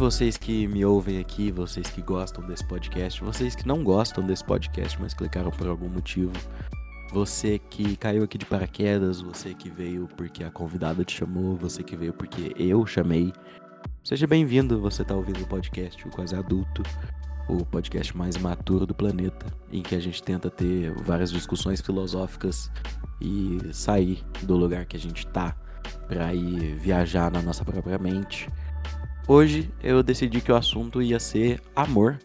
Vocês que me ouvem aqui, vocês que gostam desse podcast, vocês que não gostam desse podcast, mas clicaram por algum motivo, você que caiu aqui de paraquedas, você que veio porque a convidada te chamou, você que veio porque eu chamei, seja bem-vindo. Você tá ouvindo o podcast O Quase Adulto, o podcast mais maturo do planeta, em que a gente tenta ter várias discussões filosóficas e sair do lugar que a gente tá para ir viajar na nossa própria mente. Hoje eu decidi que o assunto ia ser amor.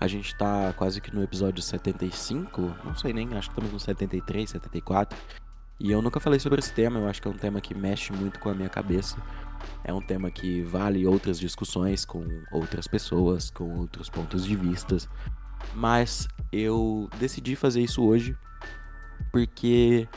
A gente tá quase que no episódio 75, não sei nem, acho que estamos no 73, 74. E eu nunca falei sobre esse tema, eu acho que é um tema que mexe muito com a minha cabeça. É um tema que vale outras discussões com outras pessoas, com outros pontos de vistas. Mas eu decidi fazer isso hoje porque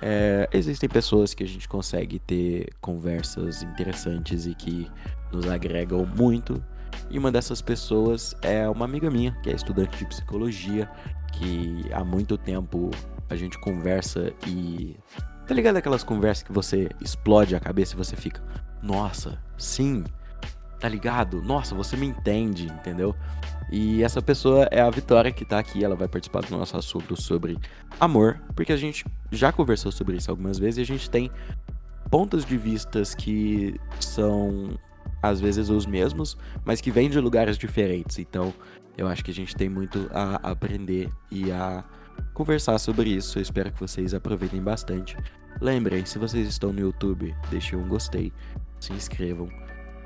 é, existem pessoas que a gente consegue ter conversas interessantes e que nos agregam muito. E uma dessas pessoas é uma amiga minha, que é estudante de psicologia, que há muito tempo a gente conversa e. Tá ligado aquelas conversas que você explode a cabeça e você fica, nossa, sim, tá ligado? Nossa, você me entende, entendeu? E essa pessoa é a Vitória que tá aqui, ela vai participar do nosso assunto sobre amor, porque a gente já conversou sobre isso algumas vezes e a gente tem pontos de vistas que são às vezes os mesmos, mas que vêm de lugares diferentes. Então, eu acho que a gente tem muito a aprender e a conversar sobre isso. Eu espero que vocês aproveitem bastante. Lembrem, se vocês estão no YouTube, deixem um gostei, se inscrevam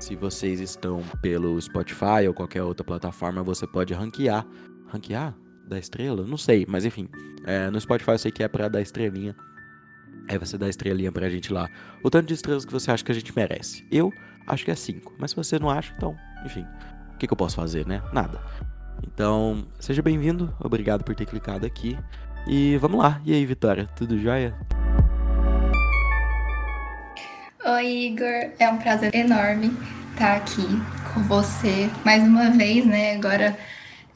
se vocês estão pelo Spotify ou qualquer outra plataforma, você pode ranquear. Ranquear? Da estrela? Não sei, mas enfim. É, no Spotify eu sei que é pra dar estrelinha. Aí você dá estrelinha pra gente lá. O tanto de estrelas que você acha que a gente merece. Eu acho que é 5. Mas se você não acha, então, enfim. O que, que eu posso fazer, né? Nada. Então, seja bem-vindo. Obrigado por ter clicado aqui. E vamos lá. E aí, Vitória? Tudo jóia? Oi, Igor. É um prazer enorme estar aqui com você mais uma vez, né? Agora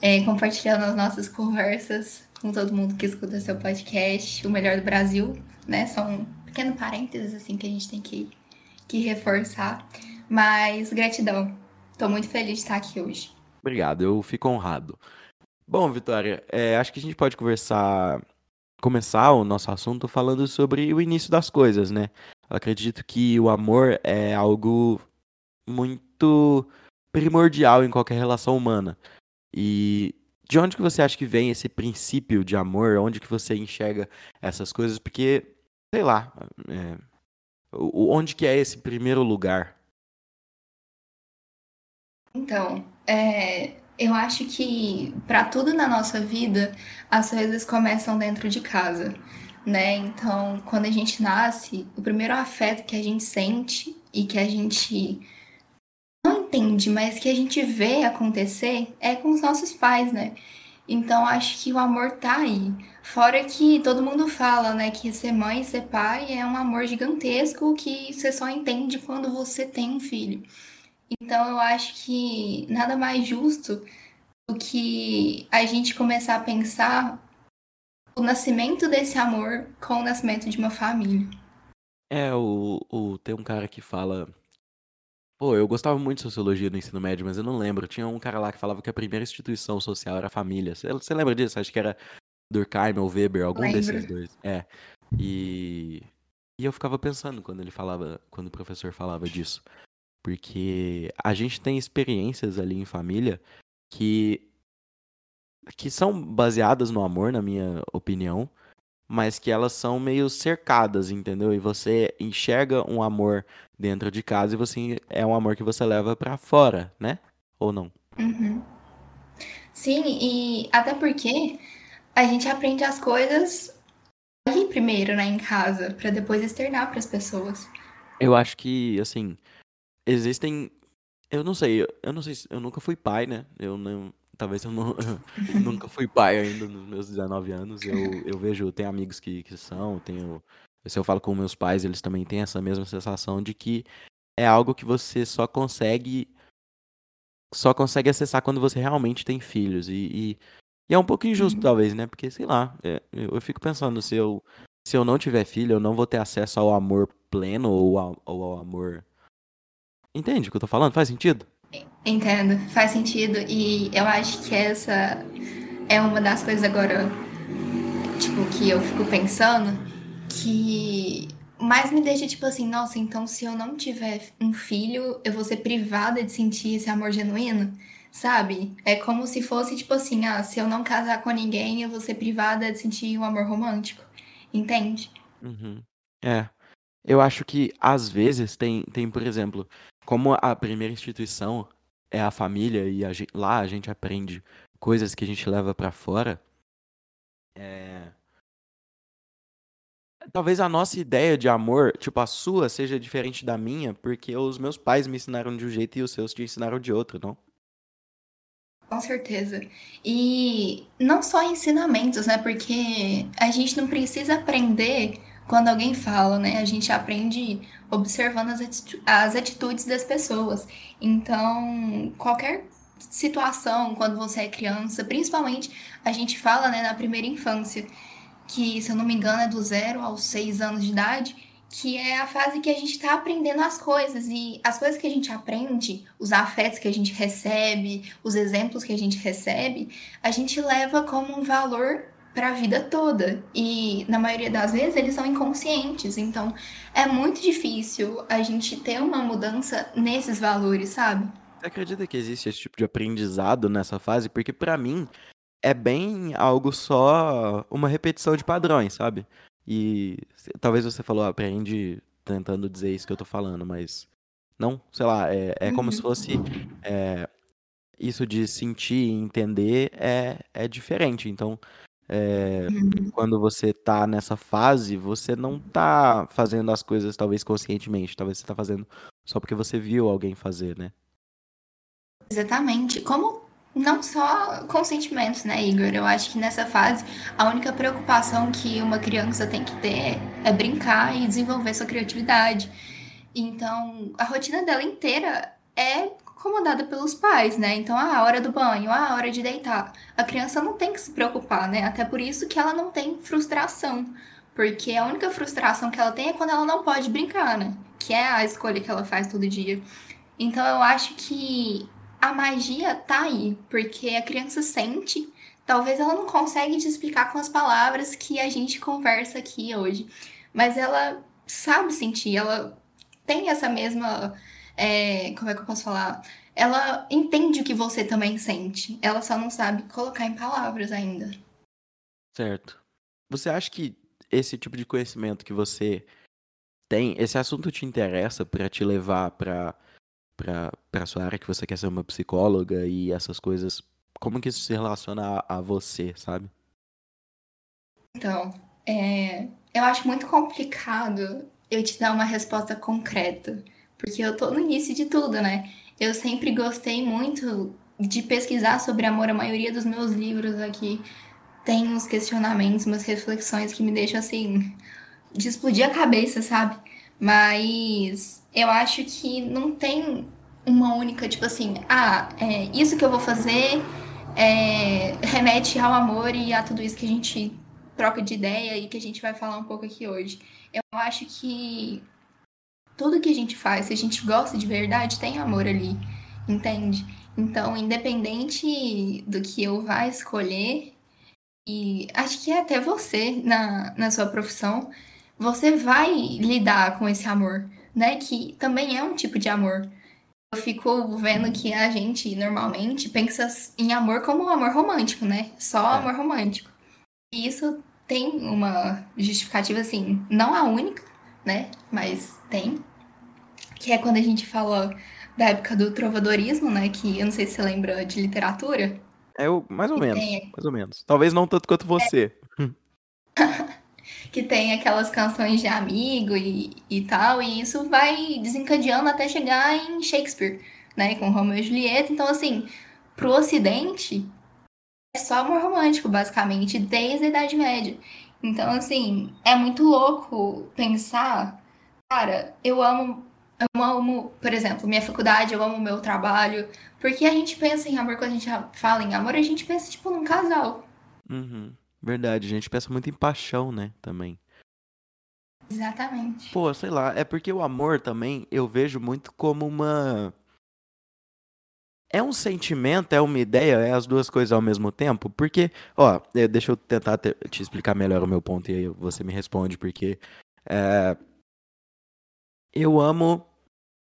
é, compartilhando as nossas conversas com todo mundo que escuta seu podcast, o melhor do Brasil, né? São um pequeno parênteses assim que a gente tem que, que reforçar. Mas gratidão. Estou muito feliz de estar aqui hoje. Obrigado, eu fico honrado. Bom, Vitória, é, acho que a gente pode conversar, começar o nosso assunto falando sobre o início das coisas, né? Eu acredito que o amor é algo muito primordial em qualquer relação humana. E de onde que você acha que vem esse princípio de amor? Onde que você enxerga essas coisas? Porque, sei lá, é, onde que é esse primeiro lugar? Então, é, eu acho que para tudo na nossa vida, as coisas começam dentro de casa né? Então, quando a gente nasce, o primeiro afeto que a gente sente e que a gente não entende, mas que a gente vê acontecer é com os nossos pais, né? Então, acho que o amor tá aí. Fora que todo mundo fala, né, que ser mãe e ser pai é um amor gigantesco que você só entende quando você tem um filho. Então, eu acho que nada mais justo do que a gente começar a pensar o nascimento desse amor com o nascimento de uma família. É, o, o, tem um cara que fala. Pô, eu gostava muito de sociologia no ensino médio, mas eu não lembro. Tinha um cara lá que falava que a primeira instituição social era a família. Você, lembra disso? Acho que era Durkheim ou Weber, algum lembro. desses dois. É. E, e eu ficava pensando quando ele falava, quando o professor falava disso. Porque a gente tem experiências ali em família que que são baseadas no amor, na minha opinião, mas que elas são meio cercadas, entendeu? E você enxerga um amor dentro de casa e você é um amor que você leva para fora, né? Ou não? Uhum. Sim, e até porque a gente aprende as coisas ali primeiro, né, em casa, para depois externar para as pessoas. Eu acho que, assim, existem eu não sei, eu não sei, eu nunca fui pai, né? Eu não, Talvez eu, não, eu nunca fui pai ainda nos meus 19 anos. Eu, eu vejo, tem amigos que, que são, tenho. Se eu falo com meus pais, eles também têm essa mesma sensação de que é algo que você só consegue. Só consegue acessar quando você realmente tem filhos. E, e, e é um pouco injusto, uhum. talvez, né? Porque, sei lá, é, eu, eu fico pensando, se eu, se eu não tiver filho, eu não vou ter acesso ao amor pleno ou ao, ou ao amor. Entende o que eu tô falando? Faz sentido? Entendo, faz sentido. E eu acho que essa é uma das coisas agora, tipo, que eu fico pensando, que mais me deixa tipo assim, nossa, então se eu não tiver um filho, eu vou ser privada de sentir esse amor genuíno, sabe? É como se fosse tipo assim, ah, se eu não casar com ninguém, eu vou ser privada de sentir um amor romântico. Entende? Uhum. É. Eu acho que às vezes tem, tem, por exemplo, como a primeira instituição é a família e a gente, lá a gente aprende coisas que a gente leva para fora. É... Talvez a nossa ideia de amor, tipo a sua, seja diferente da minha, porque os meus pais me ensinaram de um jeito e os seus te ensinaram de outro, não? Com certeza. E não só ensinamentos, né? Porque a gente não precisa aprender quando alguém fala, né? A gente aprende observando as atitudes das pessoas. Então, qualquer situação quando você é criança, principalmente a gente fala, né, na primeira infância, que se eu não me engano é do zero aos seis anos de idade, que é a fase que a gente está aprendendo as coisas e as coisas que a gente aprende, os afetos que a gente recebe, os exemplos que a gente recebe, a gente leva como um valor para a vida toda. E na maioria das vezes eles são inconscientes. Então é muito difícil a gente ter uma mudança nesses valores, sabe? Você acredita que existe esse tipo de aprendizado nessa fase? Porque para mim é bem algo só uma repetição de padrões, sabe? E talvez você falou, aprende tentando dizer isso que eu tô falando, mas não, sei lá, é, é como se uhum. fosse é, isso de sentir e entender é, é diferente. Então, é, uhum. quando você tá nessa fase, você não tá fazendo as coisas talvez conscientemente, talvez você tá fazendo só porque você viu alguém fazer, né? Exatamente. Como não só consentimentos, né, Igor? Eu acho que nessa fase a única preocupação que uma criança tem que ter é brincar e desenvolver sua criatividade. Então, a rotina dela inteira é comandada pelos pais, né? Então, ah, a hora do banho, ah, a hora de deitar. A criança não tem que se preocupar, né? Até por isso que ela não tem frustração. Porque a única frustração que ela tem é quando ela não pode brincar, né? Que é a escolha que ela faz todo dia. Então, eu acho que a magia tá aí, porque a criança sente. Talvez ela não consegue te explicar com as palavras que a gente conversa aqui hoje, mas ela sabe sentir, ela tem essa mesma é, como é que eu posso falar? Ela entende o que você também sente. Ela só não sabe colocar em palavras ainda. Certo. Você acha que esse tipo de conhecimento que você tem, esse assunto te interessa para te levar para para sua área que você quer ser uma psicóloga e essas coisas? Como que isso se relaciona a, a você, sabe? Então, é, eu acho muito complicado eu te dar uma resposta concreta porque eu tô no início de tudo, né? Eu sempre gostei muito de pesquisar sobre amor. A maioria dos meus livros aqui tem uns questionamentos, umas reflexões que me deixam assim, de explodir a cabeça, sabe? Mas eu acho que não tem uma única, tipo assim, ah, é, isso que eu vou fazer é, remete ao amor e a tudo isso que a gente troca de ideia e que a gente vai falar um pouco aqui hoje. Eu acho que tudo que a gente faz, se a gente gosta de verdade, tem amor ali, entende? Então, independente do que eu vá escolher, e acho que é até você na, na sua profissão, você vai lidar com esse amor, né? Que também é um tipo de amor. Eu fico vendo que a gente normalmente pensa em amor como amor romântico, né? Só é. amor romântico. E isso tem uma justificativa, assim, não a única, né? Mas tem. Que é quando a gente fala da época do trovadorismo, né? Que eu não sei se você lembra de literatura. É, eu, mais ou menos. Tem... Mais ou menos. Talvez não tanto quanto você. É. que tem aquelas canções de amigo e, e tal, e isso vai desencadeando até chegar em Shakespeare, né? Com Romeo e Julieta. Então, assim, pro Ocidente, é só amor romântico, basicamente, desde a Idade Média. Então, assim, é muito louco pensar, cara, eu amo, eu amo, por exemplo, minha faculdade, eu amo o meu trabalho. Porque a gente pensa em amor, quando a gente fala em amor, a gente pensa, tipo, num casal. Uhum. Verdade, a gente pensa muito em paixão, né, também. Exatamente. Pô, sei lá, é porque o amor também eu vejo muito como uma é um sentimento, é uma ideia, é as duas coisas ao mesmo tempo? Porque, ó, eh, deixa eu tentar te, te explicar melhor o meu ponto e aí você me responde, porque é, eu amo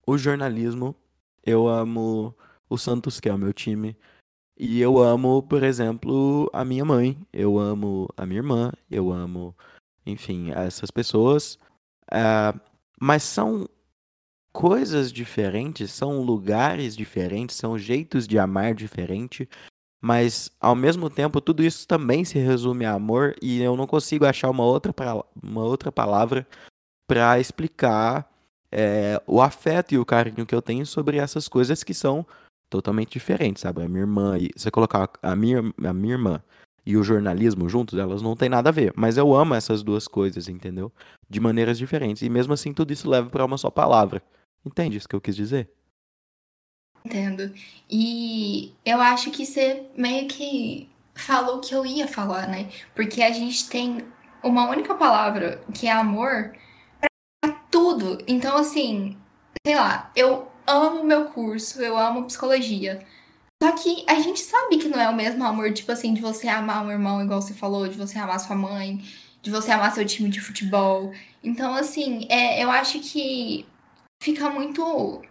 o jornalismo, eu amo o Santos, que é o meu time, e eu amo, por exemplo, a minha mãe, eu amo a minha irmã, eu amo, enfim, essas pessoas, é, mas são coisas diferentes, são lugares diferentes, são jeitos de amar diferente, mas ao mesmo tempo tudo isso também se resume a amor e eu não consigo achar uma outra, uma outra palavra para explicar é, o afeto e o carinho que eu tenho sobre essas coisas que são totalmente diferentes, sabe? A minha irmã, e você colocar a minha, a minha irmã e o jornalismo juntos, elas não têm nada a ver. Mas eu amo essas duas coisas, entendeu? De maneiras diferentes. E mesmo assim, tudo isso leva para uma só palavra. Entende isso que eu quis dizer? Entendo. E eu acho que você meio que falou o que eu ia falar, né? Porque a gente tem uma única palavra, que é amor, tudo. Então, assim, sei lá, eu amo meu curso, eu amo psicologia. Só que a gente sabe que não é o mesmo amor, tipo assim, de você amar um irmão, igual você falou, de você amar sua mãe, de você amar seu time de futebol. Então, assim, é, eu acho que fica muito.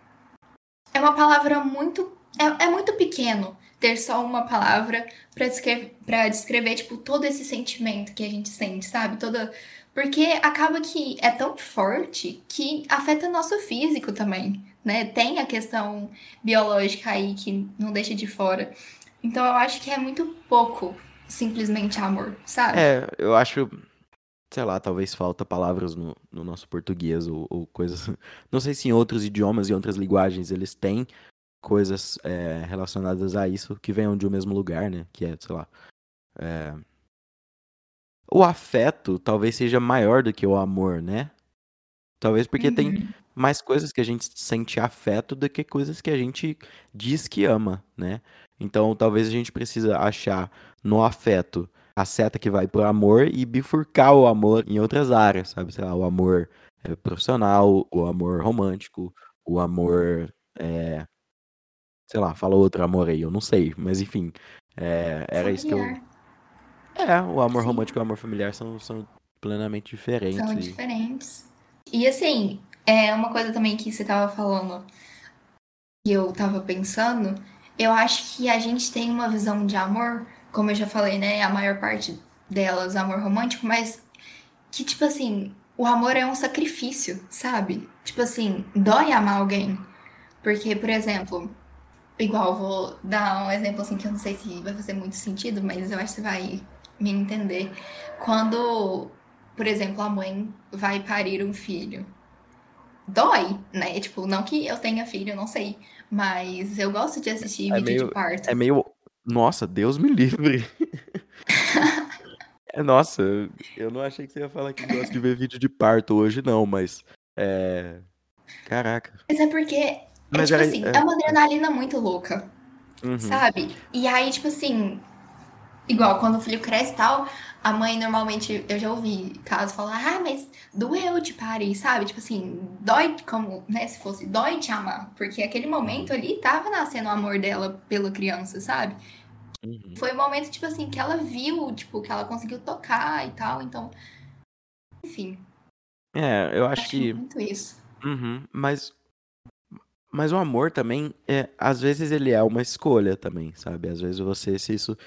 É uma palavra muito. É, é muito pequeno ter só uma palavra para descrever, pra descrever, tipo, todo esse sentimento que a gente sente, sabe? Toda. Porque acaba que é tão forte que afeta nosso físico também, né? Tem a questão biológica aí que não deixa de fora. Então eu acho que é muito pouco simplesmente amor, sabe? É, eu acho sei lá, talvez falta palavras no, no nosso português ou, ou, coisas. Não sei se em outros idiomas e outras linguagens eles têm coisas é, relacionadas a isso que venham de um mesmo lugar, né? Que é, sei lá. É... O afeto talvez seja maior do que o amor, né? Talvez porque uhum. tem mais coisas que a gente sente afeto do que coisas que a gente diz que ama, né? Então talvez a gente precisa achar no afeto a seta que vai pro amor e bifurcar o amor em outras áreas, sabe? Sei lá, o amor é, profissional, o amor romântico, o amor. É... Sei lá, fala outro amor aí, eu não sei, mas enfim. É, era isso que eu. É, o amor Sim. romântico e o amor familiar são, são plenamente diferentes. São diferentes. E assim, é uma coisa também que você tava falando e eu tava pensando, eu acho que a gente tem uma visão de amor como eu já falei, né, a maior parte delas amor romântico, mas que tipo assim, o amor é um sacrifício, sabe? Tipo assim, dói amar alguém. Porque, por exemplo, igual vou dar um exemplo assim que eu não sei se vai fazer muito sentido, mas eu acho que você vai me entender. Quando, por exemplo, a mãe vai parir um filho, dói, né? Tipo, não que eu tenha filho, eu não sei, mas eu gosto de assistir é vídeo meio, de parto. É meio nossa, Deus me livre. é, nossa, eu não achei que você ia falar que gosta de ver vídeo de parto hoje, não, mas. É. Caraca. Mas é porque. É, mas tipo era, assim, é... é uma adrenalina muito louca. Uhum. Sabe? E aí, tipo assim. Igual quando o filho cresce e tal, a mãe normalmente, eu já ouvi casos falar, ah, mas doeu de parir, sabe? Tipo assim, dói como, né, se fosse, dói te amar. Porque aquele momento ali tava nascendo o amor dela pela criança, sabe? Uhum. Foi um momento, tipo assim, que ela viu, tipo, que ela conseguiu tocar e tal, então. Enfim. É, eu acho, acho que. Muito isso. Uhum, mas. Mas o amor também, é, às vezes ele é uma escolha também, sabe? Às vezes você, se isso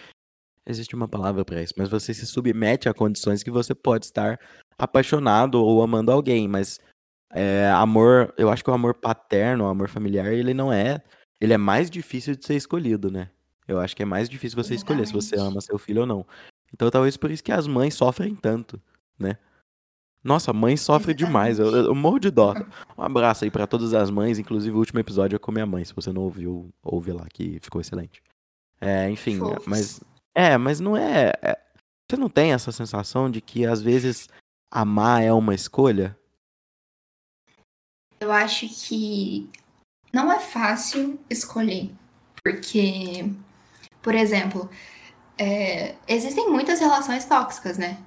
existe uma palavra para isso, mas você se submete a condições que você pode estar apaixonado ou amando alguém, mas é, amor, eu acho que o amor paterno, o amor familiar, ele não é, ele é mais difícil de ser escolhido, né? Eu acho que é mais difícil você escolher se você ama seu filho ou não. Então talvez por isso que as mães sofrem tanto, né? Nossa, mãe sofre demais. Eu, eu, morro de dó. Um abraço aí para todas as mães, inclusive o último episódio é com minha mãe. Se você não ouviu, ouve lá que ficou excelente. É, enfim, Fofos. mas é, mas não é, é. Você não tem essa sensação de que às vezes amar é uma escolha? Eu acho que não é fácil escolher, porque, por exemplo, é, existem muitas relações tóxicas, né?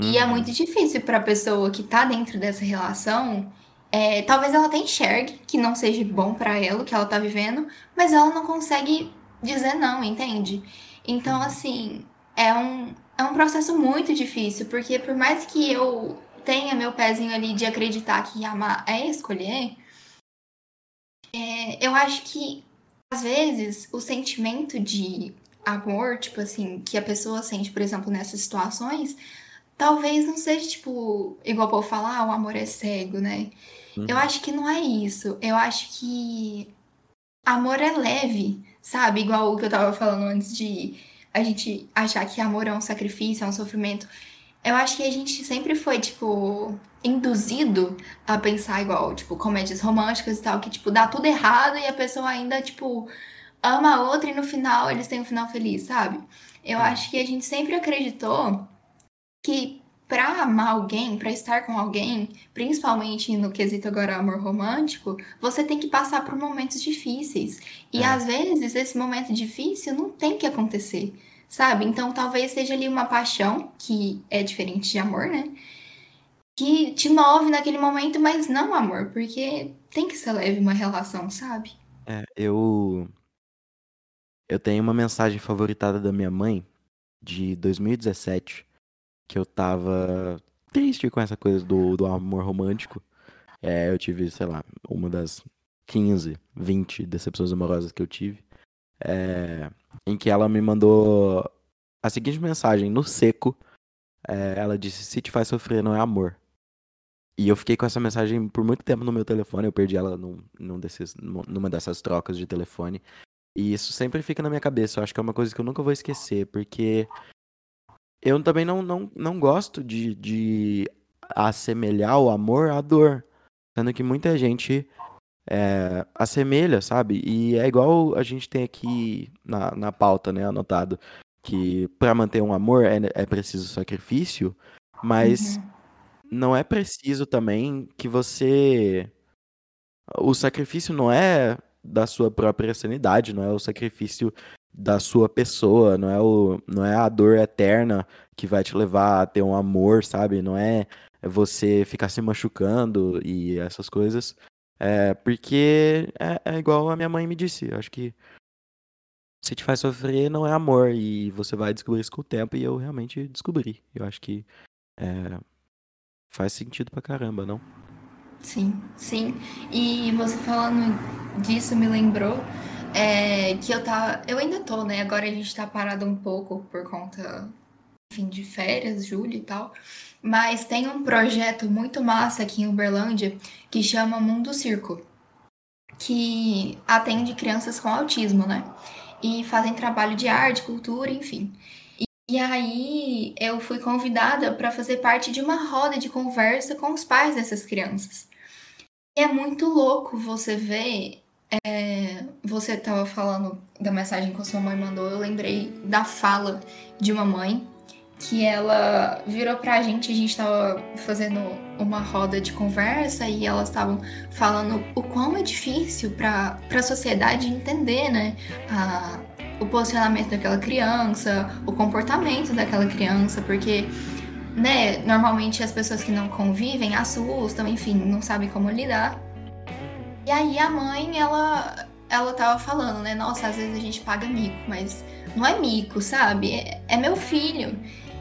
Uhum. E é uhum. muito difícil para a pessoa que tá dentro dessa relação É, talvez ela até enxergue que não seja bom para ela o que ela tá vivendo, mas ela não consegue dizer não, entende? Então, assim, é um, é um processo muito difícil, porque por mais que eu tenha meu pezinho ali de acreditar que amar é escolher, é, eu acho que às vezes o sentimento de amor, tipo assim, que a pessoa sente, por exemplo, nessas situações, talvez não seja, tipo, igual o povo falar, ah, o amor é cego, né? Uhum. Eu acho que não é isso. Eu acho que amor é leve, sabe? Igual o que eu tava falando antes de a gente achar que amor é um sacrifício, é um sofrimento. Eu acho que a gente sempre foi, tipo, induzido a pensar igual, tipo, comédias românticas e tal, que, tipo, dá tudo errado e a pessoa ainda, tipo, ama a outra e no final eles têm um final feliz, sabe? Eu é. acho que a gente sempre acreditou que para amar alguém, para estar com alguém, principalmente no quesito agora amor romântico, você tem que passar por momentos difíceis. E é. às vezes esse momento difícil não tem que acontecer sabe? Então talvez seja ali uma paixão, que é diferente de amor, né? Que te move naquele momento, mas não amor, porque tem que ser leve uma relação, sabe? É, eu. Eu tenho uma mensagem favoritada da minha mãe de 2017, que eu tava triste com essa coisa do, do amor romântico. É, eu tive, sei lá, uma das 15, 20 decepções amorosas que eu tive é, em que ela me mandou a seguinte mensagem, no seco. É, ela disse: Se te faz sofrer, não é amor. E eu fiquei com essa mensagem por muito tempo no meu telefone. Eu perdi ela num, num desses, numa dessas trocas de telefone. E isso sempre fica na minha cabeça. Eu acho que é uma coisa que eu nunca vou esquecer, porque eu também não, não, não gosto de, de assemelhar o amor à dor. Sendo que muita gente é, assemelha, sabe? E é igual a gente tem aqui na, na pauta, né, anotado, que para manter um amor é, é preciso sacrifício, mas uhum. não é preciso também que você. O sacrifício não é da sua própria sanidade, não é o sacrifício da sua pessoa, não é, o, não é a dor eterna que vai te levar a ter um amor, sabe? Não é você ficar se machucando e essas coisas. É, porque é, é igual a minha mãe me disse. Eu acho que se te faz sofrer, não é amor. E você vai descobrir isso com o tempo. E eu realmente descobri. Eu acho que é, faz sentido pra caramba, não? Sim, sim. E você falando disso me lembrou é, que eu tá. Eu ainda tô, né? Agora a gente tá parado um pouco por conta, enfim, de férias, julho e tal. Mas tem um projeto muito massa aqui em Uberlândia que chama Mundo Circo, que atende crianças com autismo, né? E fazem trabalho de arte, cultura, enfim. E aí eu fui convidada para fazer parte de uma roda de conversa com os pais dessas crianças. E é muito louco você ver. É, você estava falando da mensagem que a sua mãe mandou, eu lembrei da fala de uma mãe que ela virou pra gente, a gente tava fazendo uma roda de conversa e elas estavam falando o quão é difícil pra, pra sociedade entender, né? A, o posicionamento daquela criança, o comportamento daquela criança, porque, né, normalmente as pessoas que não convivem assustam, enfim, não sabem como lidar. E aí a mãe, ela, ela tava falando, né, nossa, às vezes a gente paga mico, mas não é mico, sabe? É, é meu filho.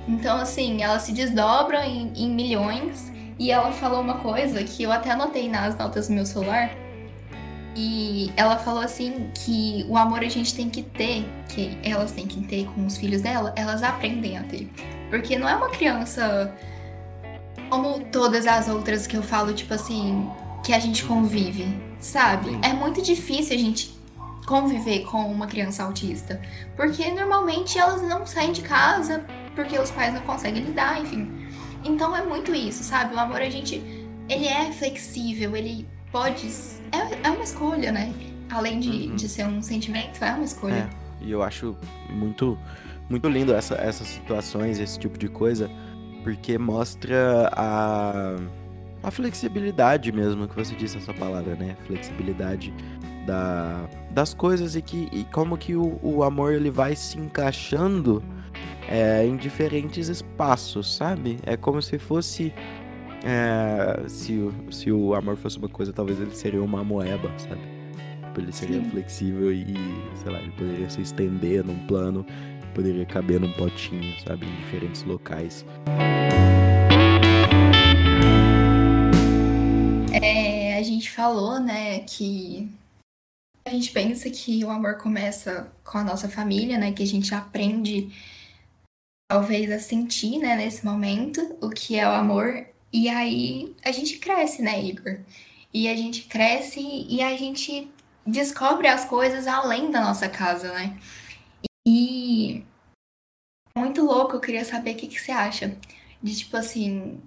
Então, assim, ela se desdobra em, em milhões. E ela falou uma coisa que eu até anotei nas notas do meu celular. E ela falou assim que o amor a gente tem que ter, que elas têm que ter com os filhos dela, elas aprendem a ter. Porque não é uma criança como todas as outras que eu falo, tipo assim, que a gente convive, sabe? É muito difícil a gente conviver com uma criança autista. Porque normalmente elas não saem de casa porque os pais não conseguem lidar, enfim. Então é muito isso, sabe? O amor a gente ele é flexível, ele pode é, é uma escolha, né? Além de, uhum. de ser um sentimento, é uma escolha. É, e eu acho muito muito lindo essa, essas situações, esse tipo de coisa, porque mostra a a flexibilidade mesmo que você disse essa palavra, né? Flexibilidade da, das coisas e que e como que o, o amor ele vai se encaixando é, em diferentes espaços, sabe? É como se fosse É, se, o, se o amor fosse uma coisa, talvez ele seria uma moeba, sabe? Tipo, ele seria Sim. flexível e, sei lá, ele poderia se estender num plano, poderia caber num potinho, sabe? Em diferentes locais. É, a gente falou, né, que a gente pensa que o amor começa com a nossa família, né? Que a gente aprende, talvez, a sentir, né, nesse momento, o que é o amor. E aí a gente cresce, né, Igor? E a gente cresce e a gente descobre as coisas além da nossa casa, né? E é muito louco, eu queria saber o que, que você acha. De tipo assim.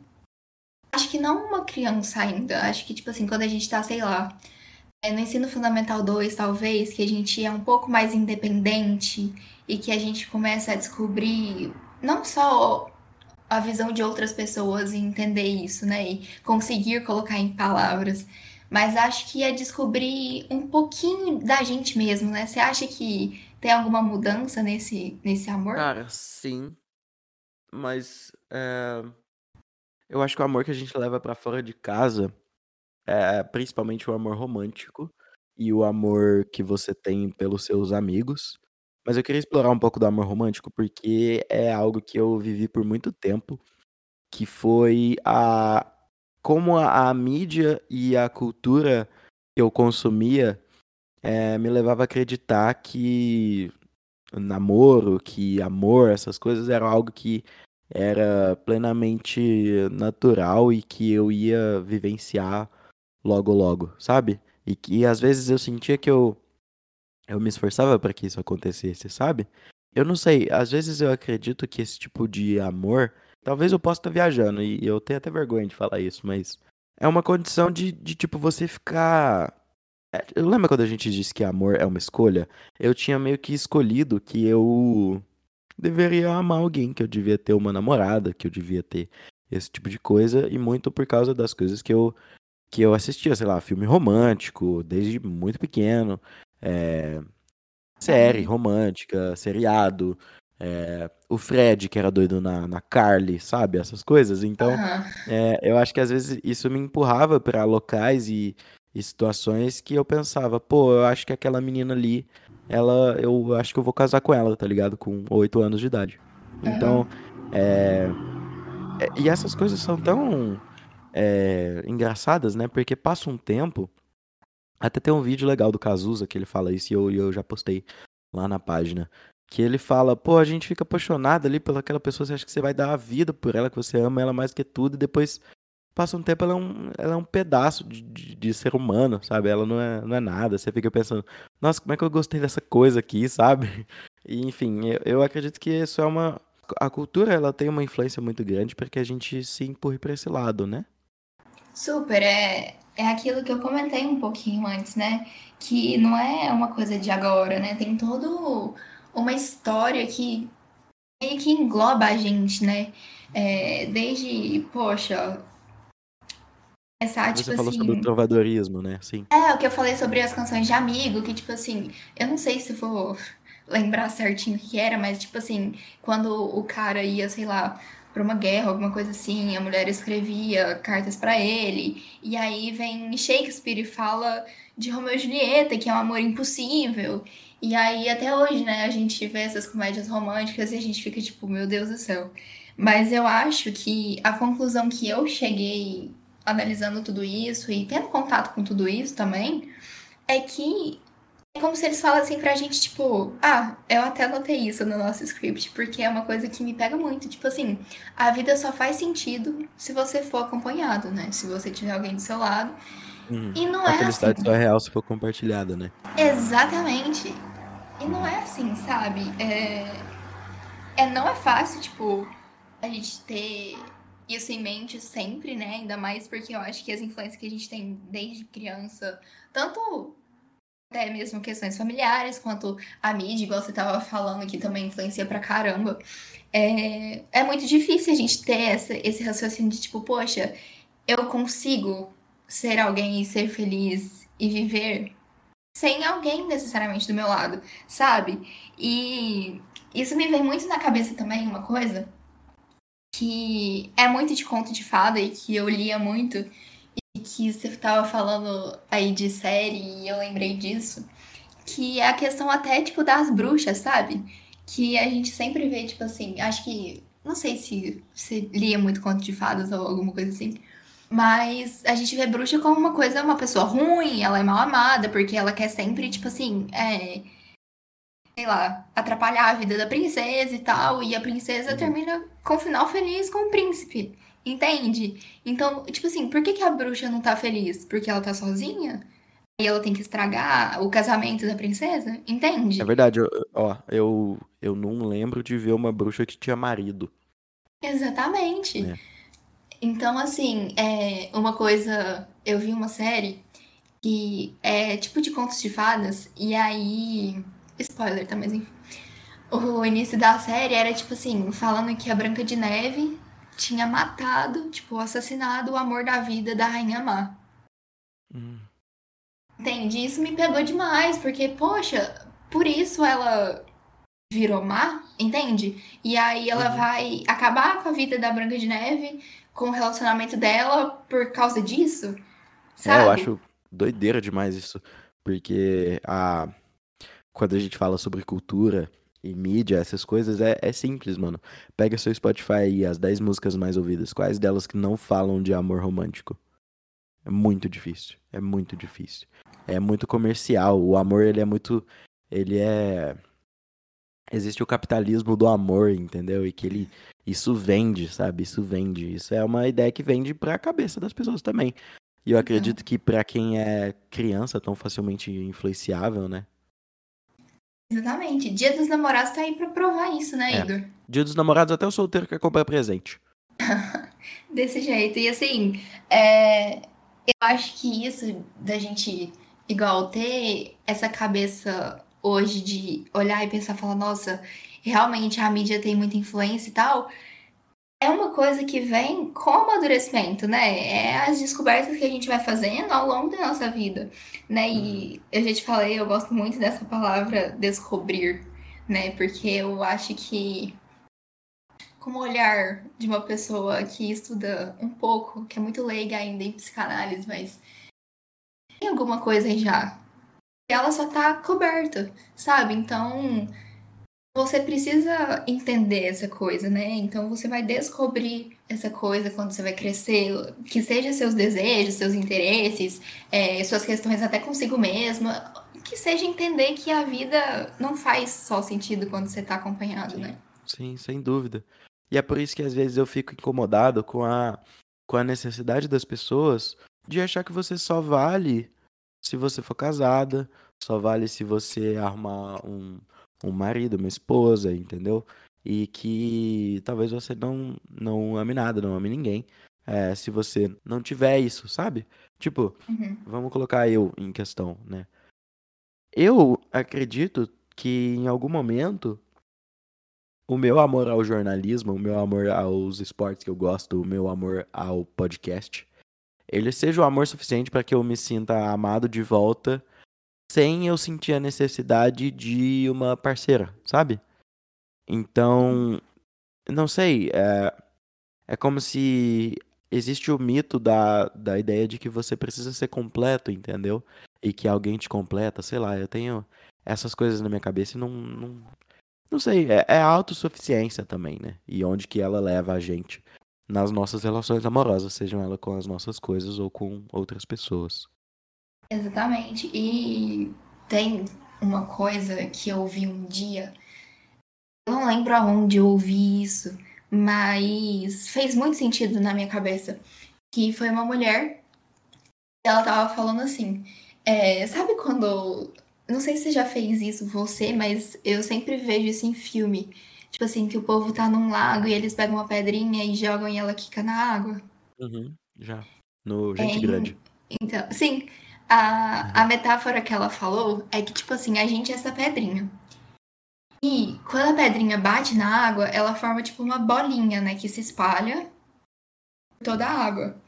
Acho que não uma criança ainda. Acho que, tipo assim, quando a gente tá, sei lá, é, no ensino fundamental 2, talvez, que a gente é um pouco mais independente e que a gente começa a descobrir não só a visão de outras pessoas e entender isso, né? E conseguir colocar em palavras. Mas acho que é descobrir um pouquinho da gente mesmo, né? Você acha que tem alguma mudança nesse, nesse amor? Cara, sim. Mas é... eu acho que o amor que a gente leva para fora de casa é, principalmente o amor romântico e o amor que você tem pelos seus amigos. Mas eu queria explorar um pouco do amor romântico porque é algo que eu vivi por muito tempo, que foi a como a, a mídia e a cultura que eu consumia é, me levava a acreditar que namoro, que amor, essas coisas eram algo que era plenamente natural e que eu ia vivenciar logo logo, sabe? E que às vezes eu sentia que eu eu me esforçava para que isso acontecesse, sabe? Eu não sei, às vezes eu acredito que esse tipo de amor, talvez eu possa estar viajando e eu tenho até vergonha de falar isso, mas é uma condição de, de tipo você ficar é, eu lembro quando a gente disse que amor é uma escolha? Eu tinha meio que escolhido que eu deveria amar alguém, que eu devia ter uma namorada, que eu devia ter esse tipo de coisa, e muito por causa das coisas que eu que eu assistia, sei lá, filme romântico, desde muito pequeno, é, série romântica, seriado, é, o Fred, que era doido na, na Carly, sabe? Essas coisas. Então, é, eu acho que às vezes isso me empurrava para locais e, e, situações que eu pensava, pô, eu acho que aquela menina ali, ela, eu acho que eu vou casar com ela, tá ligado? Com oito anos de idade. Então, é, é, e essas coisas são tão é, engraçadas, né? Porque passa um tempo. Até tem um vídeo legal do Cazuza que ele fala isso e eu, eu já postei lá na página. Que ele fala, pô, a gente fica apaixonado ali pelaquela pessoa, você acha que você vai dar a vida por ela, que você ama ela mais que tudo, e depois passa um tempo, ela é um, ela é um pedaço de, de, de, ser humano, sabe? Ela não é, não é nada. Você fica pensando, nossa, como é que eu gostei dessa coisa aqui, sabe? E, enfim, eu, eu acredito que isso é uma. A cultura, ela tem uma influência muito grande para que a gente se empurre para esse lado, né? Super, é, é aquilo que eu comentei um pouquinho antes, né? Que não é uma coisa de agora, né? Tem toda uma história que meio que engloba a gente, né? É, desde, poxa, essa, Você tipo falou assim, sobre o trovadorismo, né? Sim. É, o que eu falei sobre as canções de amigo, que, tipo assim, eu não sei se vou lembrar certinho o que era, mas, tipo assim, quando o cara ia, sei lá, para uma guerra, alguma coisa assim, a mulher escrevia cartas para ele, e aí vem Shakespeare e fala de Romeu e Julieta, que é um amor impossível. E aí até hoje, né, a gente vê essas comédias românticas e a gente fica tipo, meu Deus do céu. Mas eu acho que a conclusão que eu cheguei analisando tudo isso e tendo contato com tudo isso também é que é como se eles falassem pra gente, tipo, ah, eu até anotei isso no nosso script, porque é uma coisa que me pega muito. Tipo assim, a vida só faz sentido se você for acompanhado, né? Se você tiver alguém do seu lado. Uhum. E não a é felicidade assim. só é real se for compartilhada, né? Exatamente. E não é assim, sabe? É... é não é fácil, tipo, a gente ter isso em mente sempre, né? Ainda mais porque eu acho que as influências que a gente tem desde criança, tanto até mesmo questões familiares, quanto a mídia, igual você estava falando, que também influencia pra caramba. É, é muito difícil a gente ter essa, esse raciocínio de tipo, poxa, eu consigo ser alguém e ser feliz e viver sem alguém necessariamente do meu lado, sabe? E isso me vem muito na cabeça também, uma coisa que é muito de conto de fada e que eu lia muito, e que você estava falando aí de série e eu lembrei disso, que é a questão até, tipo, das bruxas, sabe? Que a gente sempre vê, tipo assim, acho que. Não sei se você lia muito conto de fadas ou alguma coisa assim. Mas a gente vê bruxa como uma coisa, uma pessoa ruim, ela é mal amada, porque ela quer sempre, tipo assim, é, sei lá, atrapalhar a vida da princesa e tal. E a princesa uhum. termina com um final feliz com o príncipe. Entende? Então, tipo assim, por que, que a bruxa não tá feliz? Porque ela tá sozinha? E ela tem que estragar o casamento da princesa? Entende? É verdade, eu, ó, eu, eu não lembro de ver uma bruxa que tinha marido. Exatamente. É. Então, assim, é uma coisa. Eu vi uma série que é tipo de contos de fadas, e aí Spoiler, tá? Mas enfim. O início da série era, tipo assim, falando que a Branca de Neve tinha matado, tipo, assassinado o amor da vida da Rainha Má. Hum. Entende? Isso me pegou demais, porque, poxa, por isso ela virou má, entende? E aí ela uhum. vai acabar com a vida da Branca de Neve, com o relacionamento dela por causa disso. Sabe? É, eu acho doideira demais isso. Porque a quando a gente fala sobre cultura e mídia, essas coisas, é, é simples, mano. Pega seu Spotify e as 10 músicas mais ouvidas. Quais delas que não falam de amor romântico? É muito difícil. É muito difícil. É muito comercial. O amor, ele é muito. Ele é. Existe o capitalismo do amor, entendeu? E que ele. Isso vende, sabe? Isso vende. Isso é uma ideia que vende pra cabeça das pessoas também. E eu acredito que para quem é criança tão facilmente influenciável, né? Exatamente. Dia dos namorados tá aí pra provar isso, né, é. Igor? Dia dos namorados até o solteiro quer comprar presente. Desse jeito. E assim, é... eu acho que isso da gente, igual, ter essa cabeça hoje de olhar e pensar, falar, nossa, realmente a mídia tem muita influência e tal, é uma coisa que vem com o amadurecimento, né? É as descobertas que a gente vai fazendo ao longo da nossa vida, né? E eu já te falei, eu gosto muito dessa palavra descobrir, né? Porque eu acho que com o olhar de uma pessoa que estuda um pouco, que é muito leiga ainda em psicanálise, mas tem alguma coisa aí já. Ela só tá coberta, sabe? Então, você precisa entender essa coisa, né? Então você vai descobrir essa coisa quando você vai crescer, que seja seus desejos, seus interesses, é, suas questões até consigo mesma, que seja entender que a vida não faz só sentido quando você tá acompanhado, sim, né? Sim, sem dúvida. E é por isso que às vezes eu fico incomodado com a, com a necessidade das pessoas de achar que você só vale se você for casada, só vale se você arrumar um um marido, uma esposa, entendeu? E que talvez você não, não ame nada, não ame ninguém. É, se você não tiver isso, sabe? Tipo, uhum. vamos colocar eu em questão, né? Eu acredito que em algum momento o meu amor ao jornalismo, o meu amor aos esportes que eu gosto, o meu amor ao podcast, ele seja o amor suficiente para que eu me sinta amado de volta sem eu sentir a necessidade de uma parceira, sabe? Então, não sei, é, é como se existe o mito da, da ideia de que você precisa ser completo, entendeu? E que alguém te completa, sei lá, eu tenho essas coisas na minha cabeça e não. Não, não sei, é, é autossuficiência também, né? E onde que ela leva a gente nas nossas relações amorosas, sejam elas com as nossas coisas ou com outras pessoas. Exatamente. E tem uma coisa que eu ouvi um dia, eu não lembro aonde eu ouvi isso, mas fez muito sentido na minha cabeça. Que foi uma mulher, ela tava falando assim, é, sabe quando. Não sei se você já fez isso você, mas eu sempre vejo isso em filme. Tipo assim, que o povo tá num lago e eles pegam uma pedrinha e jogam e ela quica na água. Uhum, já. No Gente é, Grande. Então, sim. A, a metáfora que ela falou é que, tipo assim, a gente é essa pedrinha. E quando a pedrinha bate na água, ela forma tipo uma bolinha, né? Que se espalha por toda a água.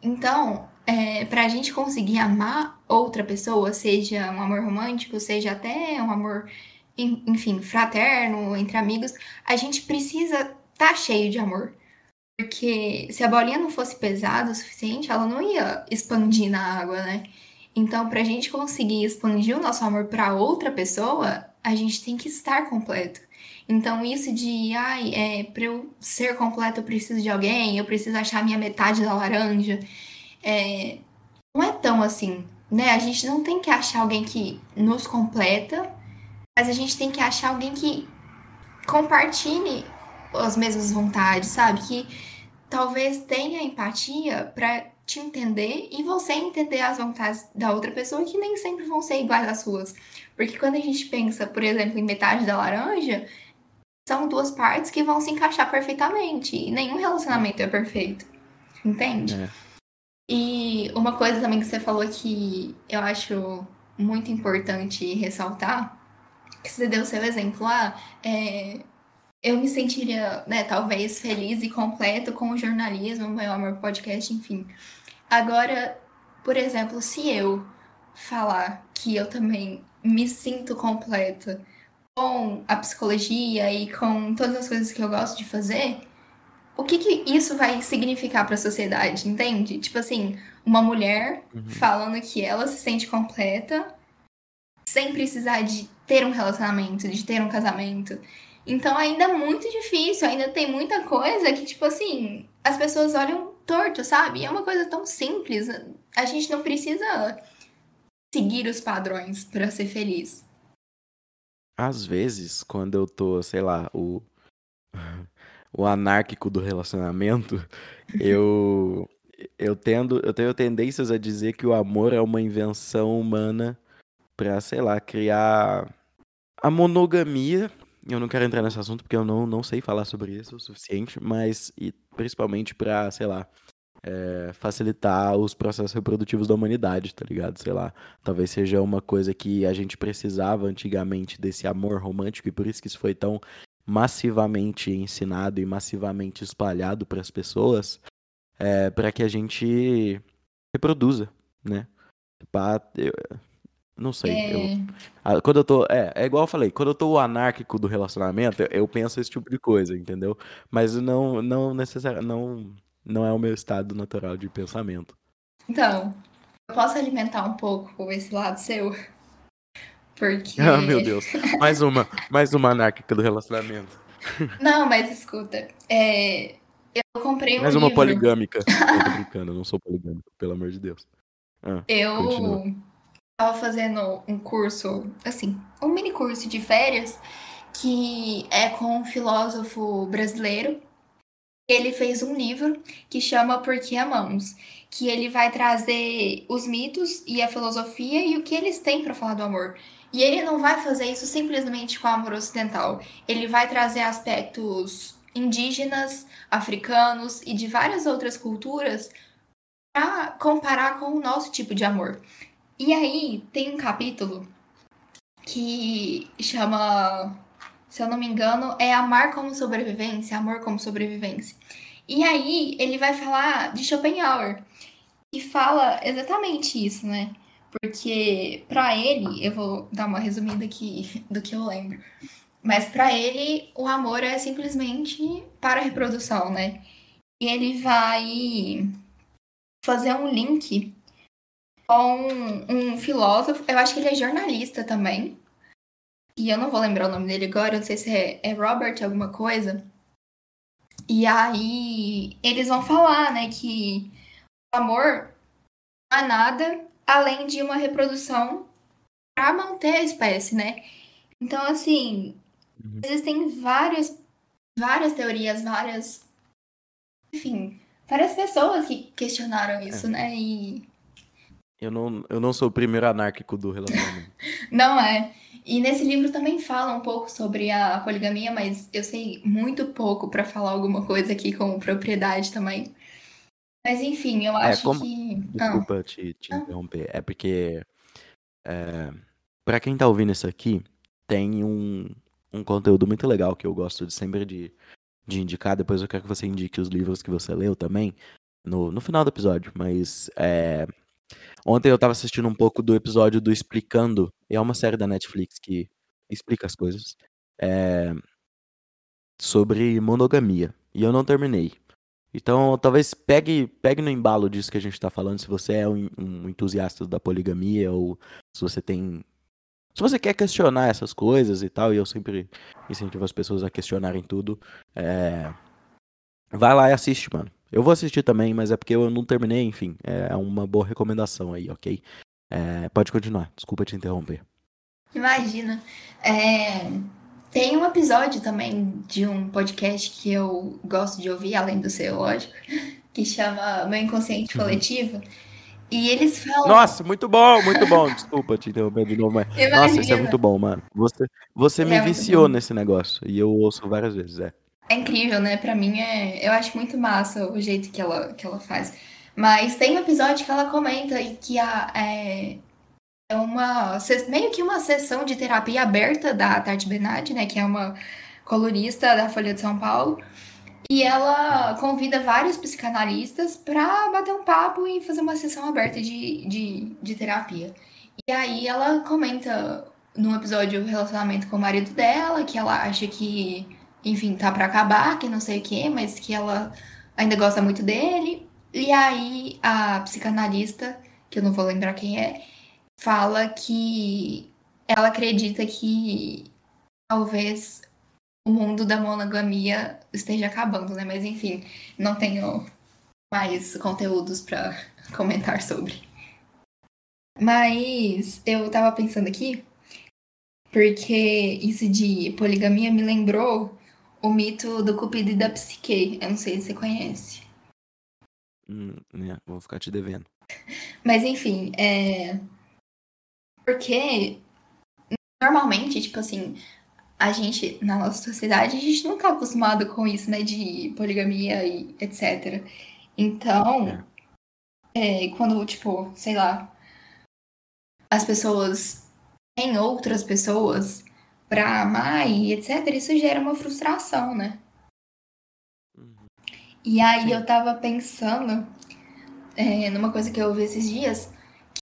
Então, é, pra gente conseguir amar outra pessoa, seja um amor romântico, seja até um amor, enfim, fraterno, entre amigos, a gente precisa estar tá cheio de amor. Porque se a bolinha não fosse pesada o suficiente, ela não ia expandir na água, né? Então, para a gente conseguir expandir o nosso amor para outra pessoa, a gente tem que estar completo. Então, isso de, ai, é, para eu ser completo, eu preciso de alguém, eu preciso achar a minha metade da laranja, é, não é tão assim, né? A gente não tem que achar alguém que nos completa, mas a gente tem que achar alguém que compartilhe as mesmas vontades, sabe? Que talvez tenha empatia para te entender e você entender as vontades da outra pessoa que nem sempre vão ser iguais às suas. Porque quando a gente pensa, por exemplo, em metade da laranja, são duas partes que vão se encaixar perfeitamente. E nenhum relacionamento é perfeito. Entende? É. E uma coisa também que você falou que eu acho muito importante ressaltar, que você deu o seu exemplo lá, é, eu me sentiria, né, talvez feliz e completo com o jornalismo, meu amor podcast, enfim. Agora, por exemplo, se eu falar que eu também me sinto completa com a psicologia e com todas as coisas que eu gosto de fazer, o que, que isso vai significar para a sociedade, entende? Tipo assim, uma mulher uhum. falando que ela se sente completa sem precisar de ter um relacionamento, de ter um casamento. Então ainda é muito difícil, ainda tem muita coisa que, tipo assim, as pessoas olham torto, sabe? É uma coisa tão simples. A gente não precisa seguir os padrões para ser feliz. Às vezes, quando eu tô, sei lá, o, o anárquico do relacionamento, eu eu tendo eu tenho tendências a dizer que o amor é uma invenção humana para, sei lá, criar a monogamia eu não quero entrar nesse assunto porque eu não, não sei falar sobre isso o suficiente, mas e principalmente para, sei lá, é, facilitar os processos reprodutivos da humanidade, tá ligado? Sei lá, talvez seja uma coisa que a gente precisava antigamente desse amor romântico e por isso que isso foi tão massivamente ensinado e massivamente espalhado para as pessoas, é, para que a gente reproduza, né? Pra, eu, não sei. É... Eu, quando eu tô. É, é igual eu falei, quando eu tô o anárquico do relacionamento, eu, eu penso esse tipo de coisa, entendeu? Mas não, não necessariamente. Não, não é o meu estado natural de pensamento. Então, eu posso alimentar um pouco esse lado seu? Porque. Ah, meu Deus. Mais uma, mais uma anárquica do relacionamento. Não, mas escuta. É, eu comprei um Mais uma livro. poligâmica. Eu tô brincando, eu não sou poligâmico, pelo amor de Deus. Ah, eu. Continua estava fazendo um curso, assim, um mini curso de férias, que é com um filósofo brasileiro. Ele fez um livro que chama Por que Amamos, que ele vai trazer os mitos e a filosofia e o que eles têm para falar do amor. E ele não vai fazer isso simplesmente com o amor ocidental. Ele vai trazer aspectos indígenas, africanos e de várias outras culturas para comparar com o nosso tipo de amor. E aí tem um capítulo que chama, se eu não me engano, é Amar como Sobrevivência, Amor como Sobrevivência. E aí ele vai falar de Schopenhauer e fala exatamente isso, né? Porque para ele, eu vou dar uma resumida aqui do que eu lembro. Mas para ele, o amor é simplesmente para a reprodução, né? E ele vai fazer um link com um filósofo, eu acho que ele é jornalista também. E eu não vou lembrar o nome dele agora, não sei se é, é Robert alguma coisa. E aí eles vão falar, né, que o amor não é nada além de uma reprodução para manter a espécie, né? Então, assim, uhum. existem várias, várias teorias, várias. Enfim, várias pessoas que questionaram isso, é. né? E eu não, eu não sou o primeiro anárquico do relacionamento. não é. E nesse livro também fala um pouco sobre a poligamia, mas eu sei muito pouco para falar alguma coisa aqui com propriedade também. Mas enfim, eu é, acho como... que. Desculpa ah. te, te ah. interromper. É porque. É, para quem tá ouvindo isso aqui, tem um, um conteúdo muito legal que eu gosto de sempre de, de indicar. Depois eu quero que você indique os livros que você leu também no, no final do episódio. Mas é, Ontem eu tava assistindo um pouco do episódio do Explicando, é uma série da Netflix que explica as coisas, é, sobre monogamia. E eu não terminei. Então, talvez pegue, pegue no embalo disso que a gente tá falando, se você é um, um entusiasta da poligamia ou se você tem se você quer questionar essas coisas e tal, e eu sempre incentivo as pessoas a questionarem tudo, é... vai lá e assiste, mano. Eu vou assistir também, mas é porque eu não terminei, enfim. É uma boa recomendação aí, ok? É... Pode continuar, desculpa te interromper. Imagina. É... Tem um episódio também de um podcast que eu gosto de ouvir, além do seu, lógico, que chama Meu Inconsciente uhum. Coletivo. E eles falam. Nossa, muito bom, muito bom. Desculpa te interromper de novo, mas. Imagina. Nossa, isso é muito bom, mano. Você, você é me viciou nesse negócio. E eu ouço várias vezes, é. É incrível, né? Pra mim é. Eu acho muito massa o jeito que ela, que ela faz. Mas tem um episódio que ela comenta que a, é, é uma meio que uma sessão de terapia aberta da Tati Bernardi, né, que é uma colorista da Folha de São Paulo. E ela convida vários psicanalistas para bater um papo e fazer uma sessão aberta de, de, de terapia. E aí ela comenta num episódio o relacionamento com o marido dela, que ela acha que, enfim, tá para acabar, que não sei o quê, mas que ela ainda gosta muito dele. E aí a psicanalista, que eu não vou lembrar quem é, fala que ela acredita que talvez o mundo da monogamia esteja acabando, né? Mas enfim, não tenho mais conteúdos para comentar sobre. Mas eu tava pensando aqui, porque isso de poligamia me lembrou o mito do Cupido e da Psique. Eu não sei se você conhece. Hum, né, vou ficar te devendo. Mas enfim, é porque normalmente, tipo assim, a gente, na nossa sociedade, a gente não tá acostumado com isso, né? De poligamia e etc. Então, é. É, quando, tipo, sei lá, as pessoas têm outras pessoas pra amar e etc., isso gera uma frustração, né? Uhum. E aí Sim. eu tava pensando é, numa coisa que eu ouvi esses dias,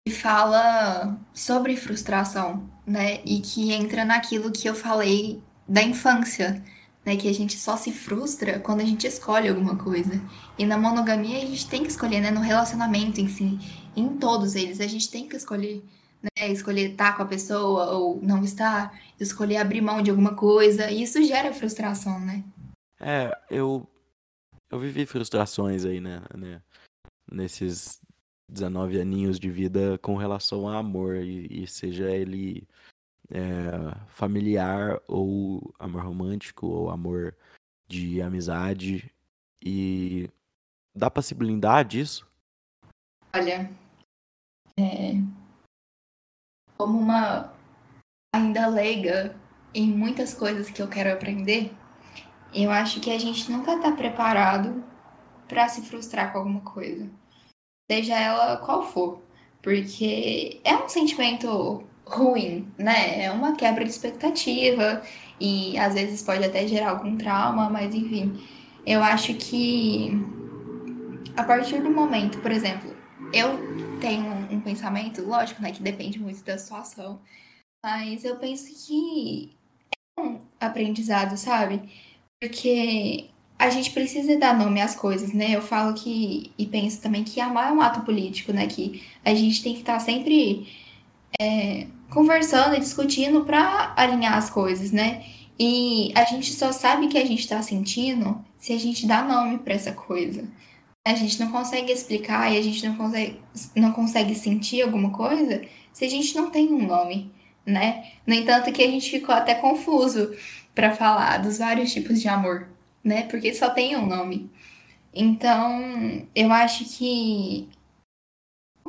que fala sobre frustração, né? E que entra naquilo que eu falei da infância, né? Que a gente só se frustra quando a gente escolhe alguma coisa. E na monogamia a gente tem que escolher, né? No relacionamento em si, em todos eles, a gente tem que escolher. Né, escolher estar com a pessoa ou não estar, escolher abrir mão de alguma coisa, e isso gera frustração, né? É, eu eu vivi frustrações aí, né, né nesses 19 aninhos de vida com relação a amor, e, e seja ele é, familiar ou amor romântico ou amor de amizade. E dá pra se blindar disso? Olha, é, como uma ainda leiga em muitas coisas que eu quero aprender, eu acho que a gente nunca tá preparado para se frustrar com alguma coisa seja ela qual for. Porque é um sentimento ruim, né? É uma quebra de expectativa e às vezes pode até gerar algum trauma, mas enfim. Eu acho que a partir do momento, por exemplo, eu tenho um pensamento, lógico, né, que depende muito da situação, mas eu penso que é um aprendizado, sabe? Porque a gente precisa dar nome às coisas, né? Eu falo que, e penso também que amar é um ato político, né? Que a gente tem que estar tá sempre é, conversando e discutindo para alinhar as coisas, né? E a gente só sabe que a gente está sentindo se a gente dá nome para essa coisa. A gente não consegue explicar e a gente não consegue, não consegue sentir alguma coisa se a gente não tem um nome, né? No entanto, que a gente ficou até confuso para falar dos vários tipos de amor né? Porque só tem um nome. Então, eu acho que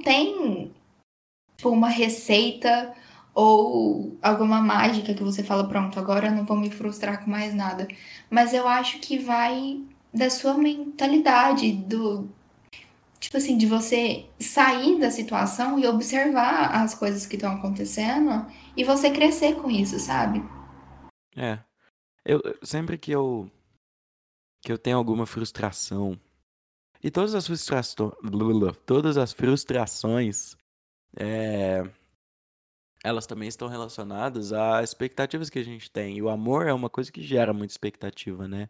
tem tipo, uma receita ou alguma mágica que você fala, pronto, agora eu não vou me frustrar com mais nada. Mas eu acho que vai da sua mentalidade, do tipo assim, de você sair da situação e observar as coisas que estão acontecendo e você crescer com isso, sabe? É. Eu sempre que eu que eu tenho alguma frustração. E todas as frustrações. Todas as frustrações. É, elas também estão relacionadas a expectativas que a gente tem. E o amor é uma coisa que gera muita expectativa, né?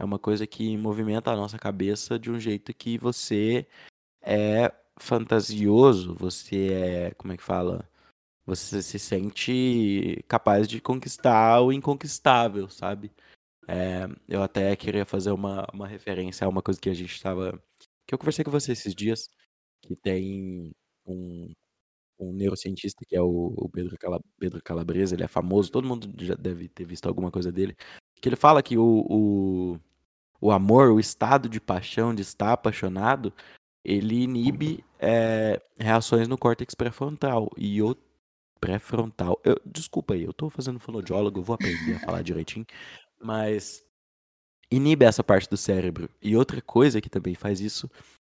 É uma coisa que movimenta a nossa cabeça de um jeito que você é fantasioso, você é, como é que fala? Você se sente capaz de conquistar o inconquistável, sabe? É, eu até queria fazer uma, uma referência a uma coisa que a gente estava. que eu conversei com você esses dias, que tem um, um neurocientista que é o, o Pedro, Pedro Calabresa, ele é famoso, todo mundo já deve ter visto alguma coisa dele, que ele fala que o, o, o amor, o estado de paixão, de estar apaixonado, ele inibe é, reações no córtex pré-frontal e o pré-frontal. Eu, desculpa aí, eu tô fazendo fonoaudiólogo, vou aprender a falar direitinho, mas inibe essa parte do cérebro. E outra coisa que também faz isso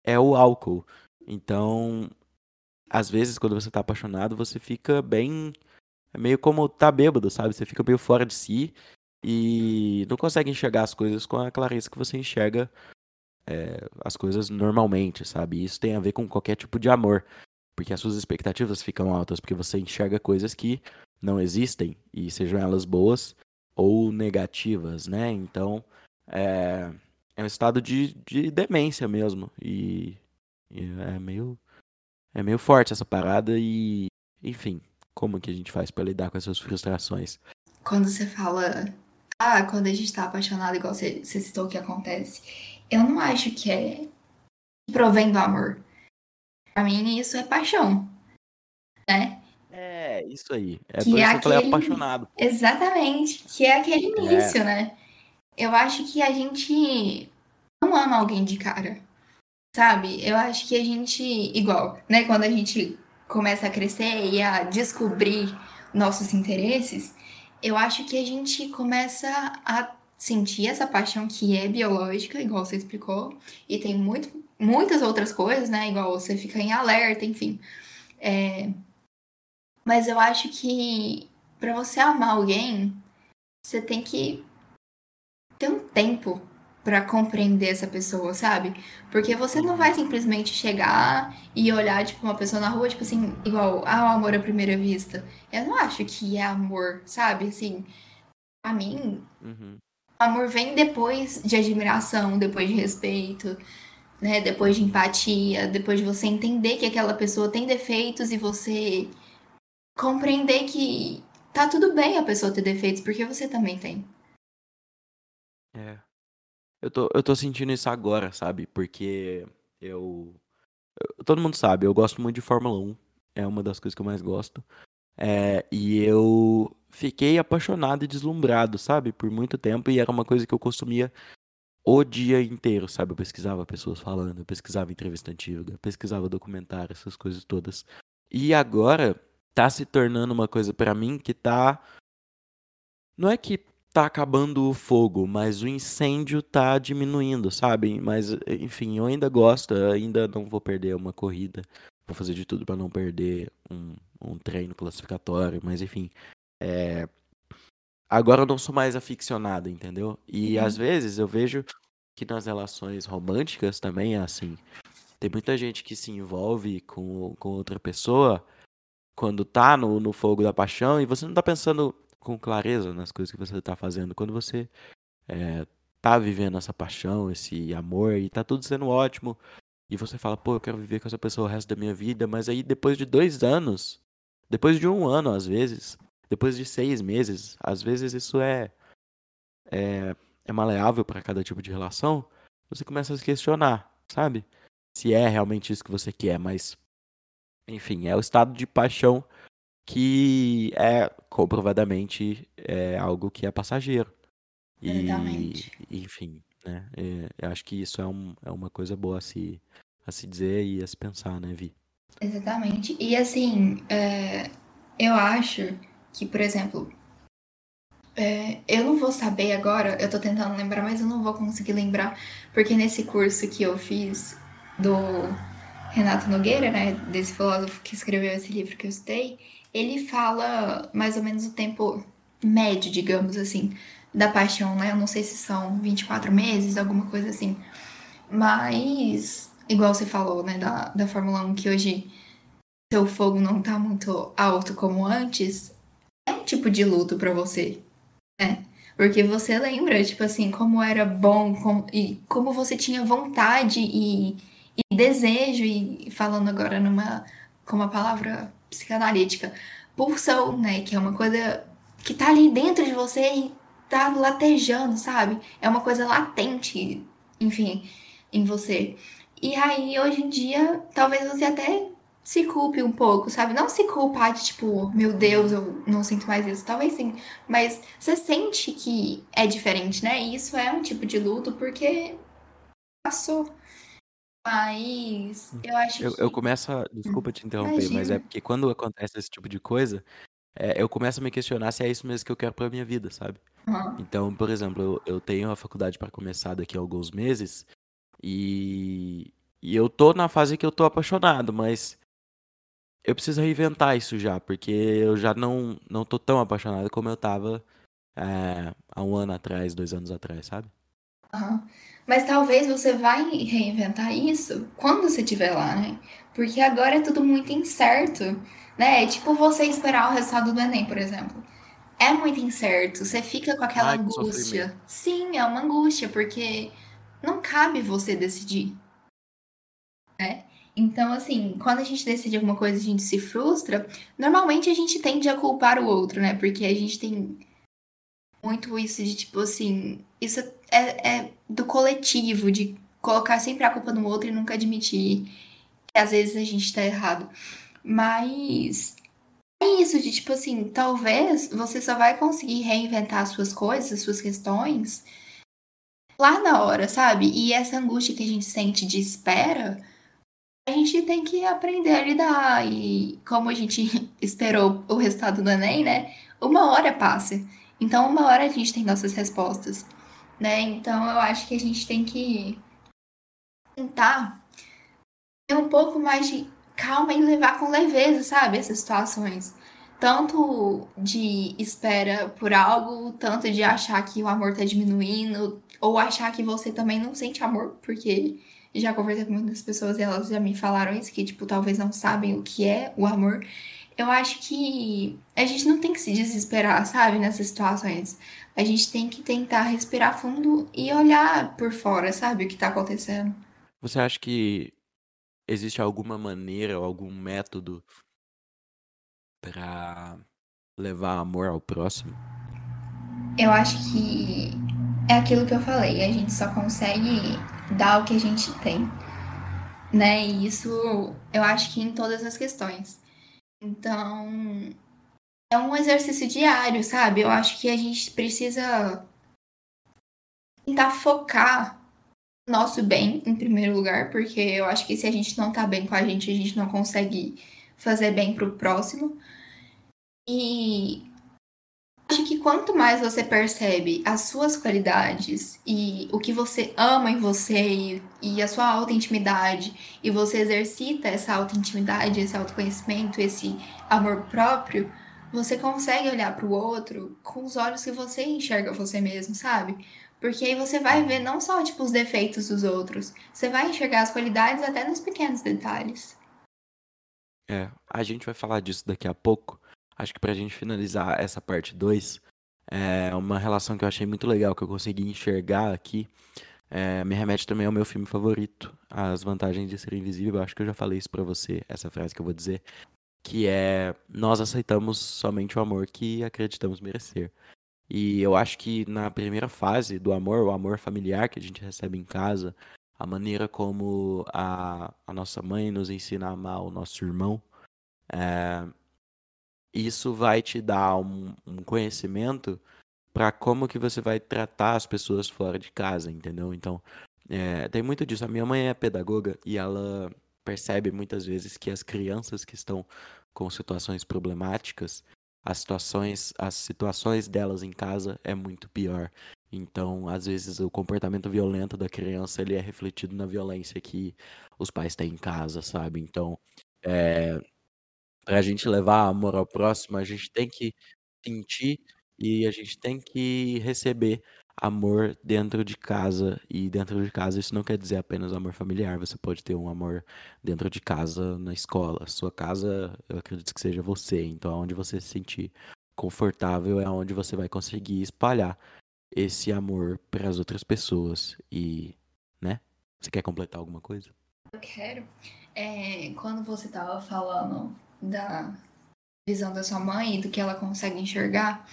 é o álcool. Então, às vezes, quando você tá apaixonado, você fica bem. É meio como tá bêbado, sabe? Você fica meio fora de si e não consegue enxergar as coisas com a clareza que você enxerga é, as coisas normalmente, sabe? Isso tem a ver com qualquer tipo de amor. Porque as suas expectativas ficam altas, porque você enxerga coisas que não existem, e sejam elas boas ou negativas, né? Então, é, é um estado de, de demência mesmo. E, e é meio é meio forte essa parada e, enfim, como que a gente faz para lidar com essas frustrações? Quando você fala, ah, quando a gente tá apaixonado, igual você, você citou que acontece, eu não acho que é provém do amor. Pra mim, isso é paixão, né? É, isso aí. É que por é isso que eu falei apaixonado. Exatamente, que é aquele é. início, é. né? Eu acho que a gente não ama alguém de cara. Sabe? Eu acho que a gente, igual, né, quando a gente começa a crescer e a descobrir nossos interesses, eu acho que a gente começa a sentir essa paixão que é biológica, igual você explicou, e tem muito, muitas outras coisas, né? Igual você fica em alerta, enfim. É... Mas eu acho que para você amar alguém, você tem que ter um tempo para compreender essa pessoa, sabe? Porque você não vai simplesmente chegar e olhar, tipo, uma pessoa na rua, tipo assim, igual, ah, o amor à primeira vista. Eu não acho que é amor, sabe? Assim, a mim, uhum. amor vem depois de admiração, depois de respeito, né? Depois de empatia, depois de você entender que aquela pessoa tem defeitos e você compreender que tá tudo bem a pessoa ter defeitos, porque você também tem. É. Eu tô, eu tô sentindo isso agora, sabe? Porque eu, eu- Todo mundo sabe, eu gosto muito de Fórmula 1. É uma das coisas que eu mais gosto. É, e eu fiquei apaixonado e deslumbrado, sabe? Por muito tempo. E era uma coisa que eu consumia o dia inteiro, sabe? Eu pesquisava pessoas falando, eu pesquisava entrevista antiga, eu pesquisava documentário, essas coisas todas. E agora tá se tornando uma coisa pra mim que tá. Não é que tá acabando o fogo, mas o incêndio tá diminuindo, sabe? Mas, enfim, eu ainda gosto, eu ainda não vou perder uma corrida. Vou fazer de tudo para não perder um, um treino classificatório, mas enfim. É... Agora eu não sou mais aficionado, entendeu? E uhum. às vezes eu vejo que nas relações românticas também é assim. Tem muita gente que se envolve com, com outra pessoa quando tá no, no fogo da paixão e você não tá pensando com clareza nas coisas que você está fazendo. Quando você é, tá vivendo essa paixão, esse amor, e tá tudo sendo ótimo, e você fala, pô, eu quero viver com essa pessoa o resto da minha vida, mas aí depois de dois anos, depois de um ano às vezes, depois de seis meses, às vezes isso é, é, é maleável para cada tipo de relação, você começa a se questionar, sabe? Se é realmente isso que você quer, mas enfim, é o estado de paixão que é comprovadamente é algo que é passageiro. Exatamente. E, enfim, né? É, eu acho que isso é, um, é uma coisa boa a se, a se dizer e a se pensar, né, Vi? Exatamente. E assim, é, eu acho que, por exemplo, é, eu não vou saber agora, eu tô tentando lembrar, mas eu não vou conseguir lembrar, porque nesse curso que eu fiz do Renato Nogueira, né, desse filósofo que escreveu esse livro que eu citei, ele fala mais ou menos o tempo médio, digamos assim, da paixão, né? Eu não sei se são 24 meses, alguma coisa assim. Mas, igual você falou, né, da, da Fórmula 1, que hoje seu fogo não tá muito alto como antes, é um tipo de luto para você, né? Porque você lembra, tipo assim, como era bom como, e como você tinha vontade e, e desejo, e falando agora numa com uma palavra psicanalítica, pulsão, né? Que é uma coisa que tá ali dentro de você e tá latejando, sabe? É uma coisa latente, enfim, em você. E aí, hoje em dia, talvez você até se culpe um pouco, sabe? Não se culpar de tipo, meu Deus, eu não sinto mais isso. Talvez sim. Mas você sente que é diferente, né? E isso é um tipo de luto porque passou. Mas eu acho Eu, que. eu começo a. Desculpa te interromper, mas é Imagina. porque quando acontece esse tipo de coisa, é, eu começo a me questionar se é isso mesmo que eu quero pra minha vida, sabe? Aham. Então, por exemplo, eu, eu tenho a faculdade pra começar daqui a alguns meses e, e eu tô na fase que eu tô apaixonado, mas eu preciso reinventar isso já, porque eu já não, não tô tão apaixonado como eu tava é, há um ano atrás, dois anos atrás, sabe? Aham. Mas talvez você vai reinventar isso quando você estiver lá, né? Porque agora é tudo muito incerto, né? É tipo você esperar o resultado do Enem, por exemplo. É muito incerto, você fica com aquela Ai, angústia. Sim, é uma angústia, porque não cabe você decidir, né? Então, assim, quando a gente decide alguma coisa e a gente se frustra, normalmente a gente tende a culpar o outro, né? Porque a gente tem muito isso de tipo assim, isso é, é do coletivo, de colocar sempre a culpa no outro e nunca admitir que às vezes a gente tá errado. Mas é isso de tipo assim, talvez você só vai conseguir reinventar as suas coisas, as suas questões lá na hora, sabe? E essa angústia que a gente sente de espera, a gente tem que aprender a lidar. E como a gente esperou o resultado do Enem, né? Uma hora passa. Então, uma hora a gente tem nossas respostas, né? Então, eu acho que a gente tem que tentar ter um pouco mais de calma e levar com leveza, sabe? Essas situações. Tanto de espera por algo, tanto de achar que o amor tá diminuindo, ou achar que você também não sente amor, porque já conversei com muitas pessoas e elas já me falaram isso, que, tipo, talvez não sabem o que é o amor. Eu acho que a gente não tem que se desesperar, sabe, nessas situações. A gente tem que tentar respirar fundo e olhar por fora, sabe, o que tá acontecendo. Você acha que existe alguma maneira ou algum método pra levar amor ao próximo? Eu acho que é aquilo que eu falei, a gente só consegue dar o que a gente tem, né? E isso eu acho que em todas as questões. Então, é um exercício diário, sabe? Eu acho que a gente precisa tentar focar no nosso bem em primeiro lugar, porque eu acho que se a gente não tá bem com a gente, a gente não consegue fazer bem pro próximo. E acho que quanto mais você percebe as suas qualidades e o que você ama em você e, e a sua auto-intimidade, e você exercita essa auto-intimidade, esse autoconhecimento, esse amor próprio, você consegue olhar para o outro com os olhos que você enxerga você mesmo, sabe? Porque aí você vai ver não só tipo os defeitos dos outros, você vai enxergar as qualidades até nos pequenos detalhes. É, a gente vai falar disso daqui a pouco. Acho que pra gente finalizar essa parte 2, é uma relação que eu achei muito legal, que eu consegui enxergar aqui. é, me remete também ao meu filme favorito, As Vantagens de Ser Invisível. Eu acho que eu já falei isso pra você, essa frase que eu vou dizer, que é nós aceitamos somente o amor que acreditamos merecer. E eu acho que na primeira fase do amor, o amor familiar que a gente recebe em casa, a maneira como a, a nossa mãe nos ensina a amar o nosso irmão, é, isso vai te dar um, um conhecimento para como que você vai tratar as pessoas fora de casa, entendeu? Então, é, tem muito disso. A minha mãe é pedagoga e ela percebe muitas vezes que as crianças que estão com situações problemáticas, as situações, as situações delas em casa é muito pior. Então, às vezes, o comportamento violento da criança ele é refletido na violência que os pais têm em casa, sabe? Então, é, para a gente levar amor ao próximo, a gente tem que sentir e a gente tem que receber amor dentro de casa. E dentro de casa isso não quer dizer apenas amor familiar. Você pode ter um amor dentro de casa, na escola. Sua casa, eu acredito que seja você. Então, onde você se sentir confortável é onde você vai conseguir espalhar esse amor para as outras pessoas. E, né? Você quer completar alguma coisa? Eu quero. É, quando você estava falando da visão da sua mãe e do que ela consegue enxergar,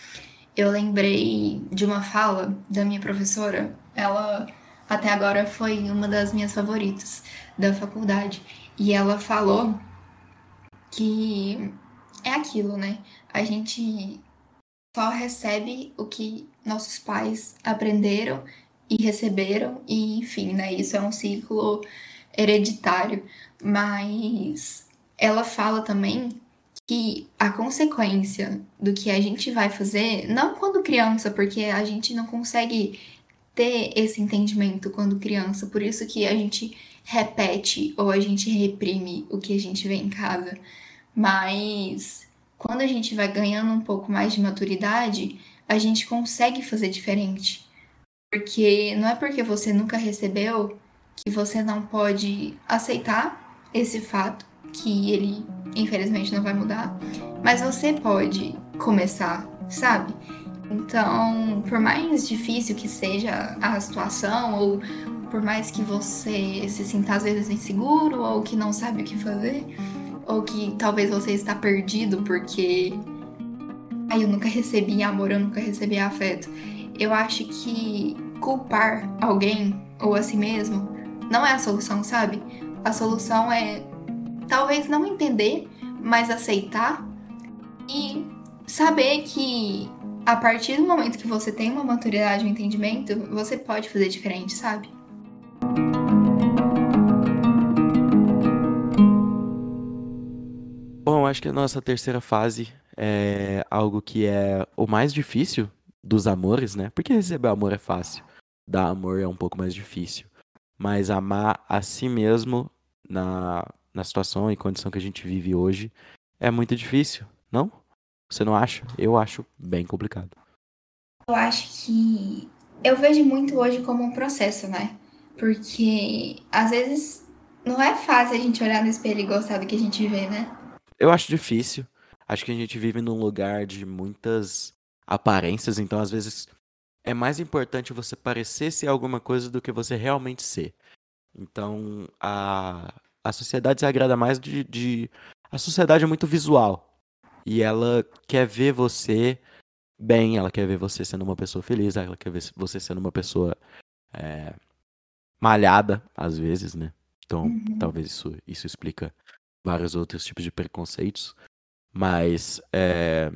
eu lembrei de uma fala da minha professora. Ela até agora foi uma das minhas favoritas da faculdade. E ela falou que é aquilo, né? A gente só recebe o que nossos pais aprenderam e receberam, e enfim, né? Isso é um ciclo hereditário. Mas ela fala também que a consequência do que a gente vai fazer, não quando criança, porque a gente não consegue ter esse entendimento quando criança, por isso que a gente repete ou a gente reprime o que a gente vê em casa. Mas quando a gente vai ganhando um pouco mais de maturidade, a gente consegue fazer diferente. Porque não é porque você nunca recebeu que você não pode aceitar esse fato que ele infelizmente não vai mudar, mas você pode começar, sabe? Então, por mais difícil que seja a situação, ou por mais que você se sinta às vezes inseguro, ou que não sabe o que fazer, ou que talvez você está perdido porque aí eu nunca recebi amor, eu nunca recebi afeto. Eu acho que culpar alguém ou a si mesmo não é a solução, sabe? A solução é talvez não entender, mas aceitar e saber que a partir do momento que você tem uma maturidade, um entendimento, você pode fazer diferente, sabe? Bom, acho que a nossa terceira fase é algo que é o mais difícil dos amores, né? Porque receber amor é fácil, dar amor é um pouco mais difícil. Mas amar a si mesmo na na situação e condição que a gente vive hoje, é muito difícil, não? Você não acha? Eu acho bem complicado. Eu acho que eu vejo muito hoje como um processo, né? Porque às vezes não é fácil a gente olhar no espelho e gostar do que a gente vê, né? Eu acho difícil. Acho que a gente vive num lugar de muitas aparências, então às vezes é mais importante você parecer ser alguma coisa do que você realmente ser. Então, a, a sociedade se agrada mais de, de. A sociedade é muito visual. E ela quer ver você bem, ela quer ver você sendo uma pessoa feliz, ela quer ver você sendo uma pessoa é, malhada, às vezes, né? Então, uhum. talvez isso, isso explica vários outros tipos de preconceitos. Mas é,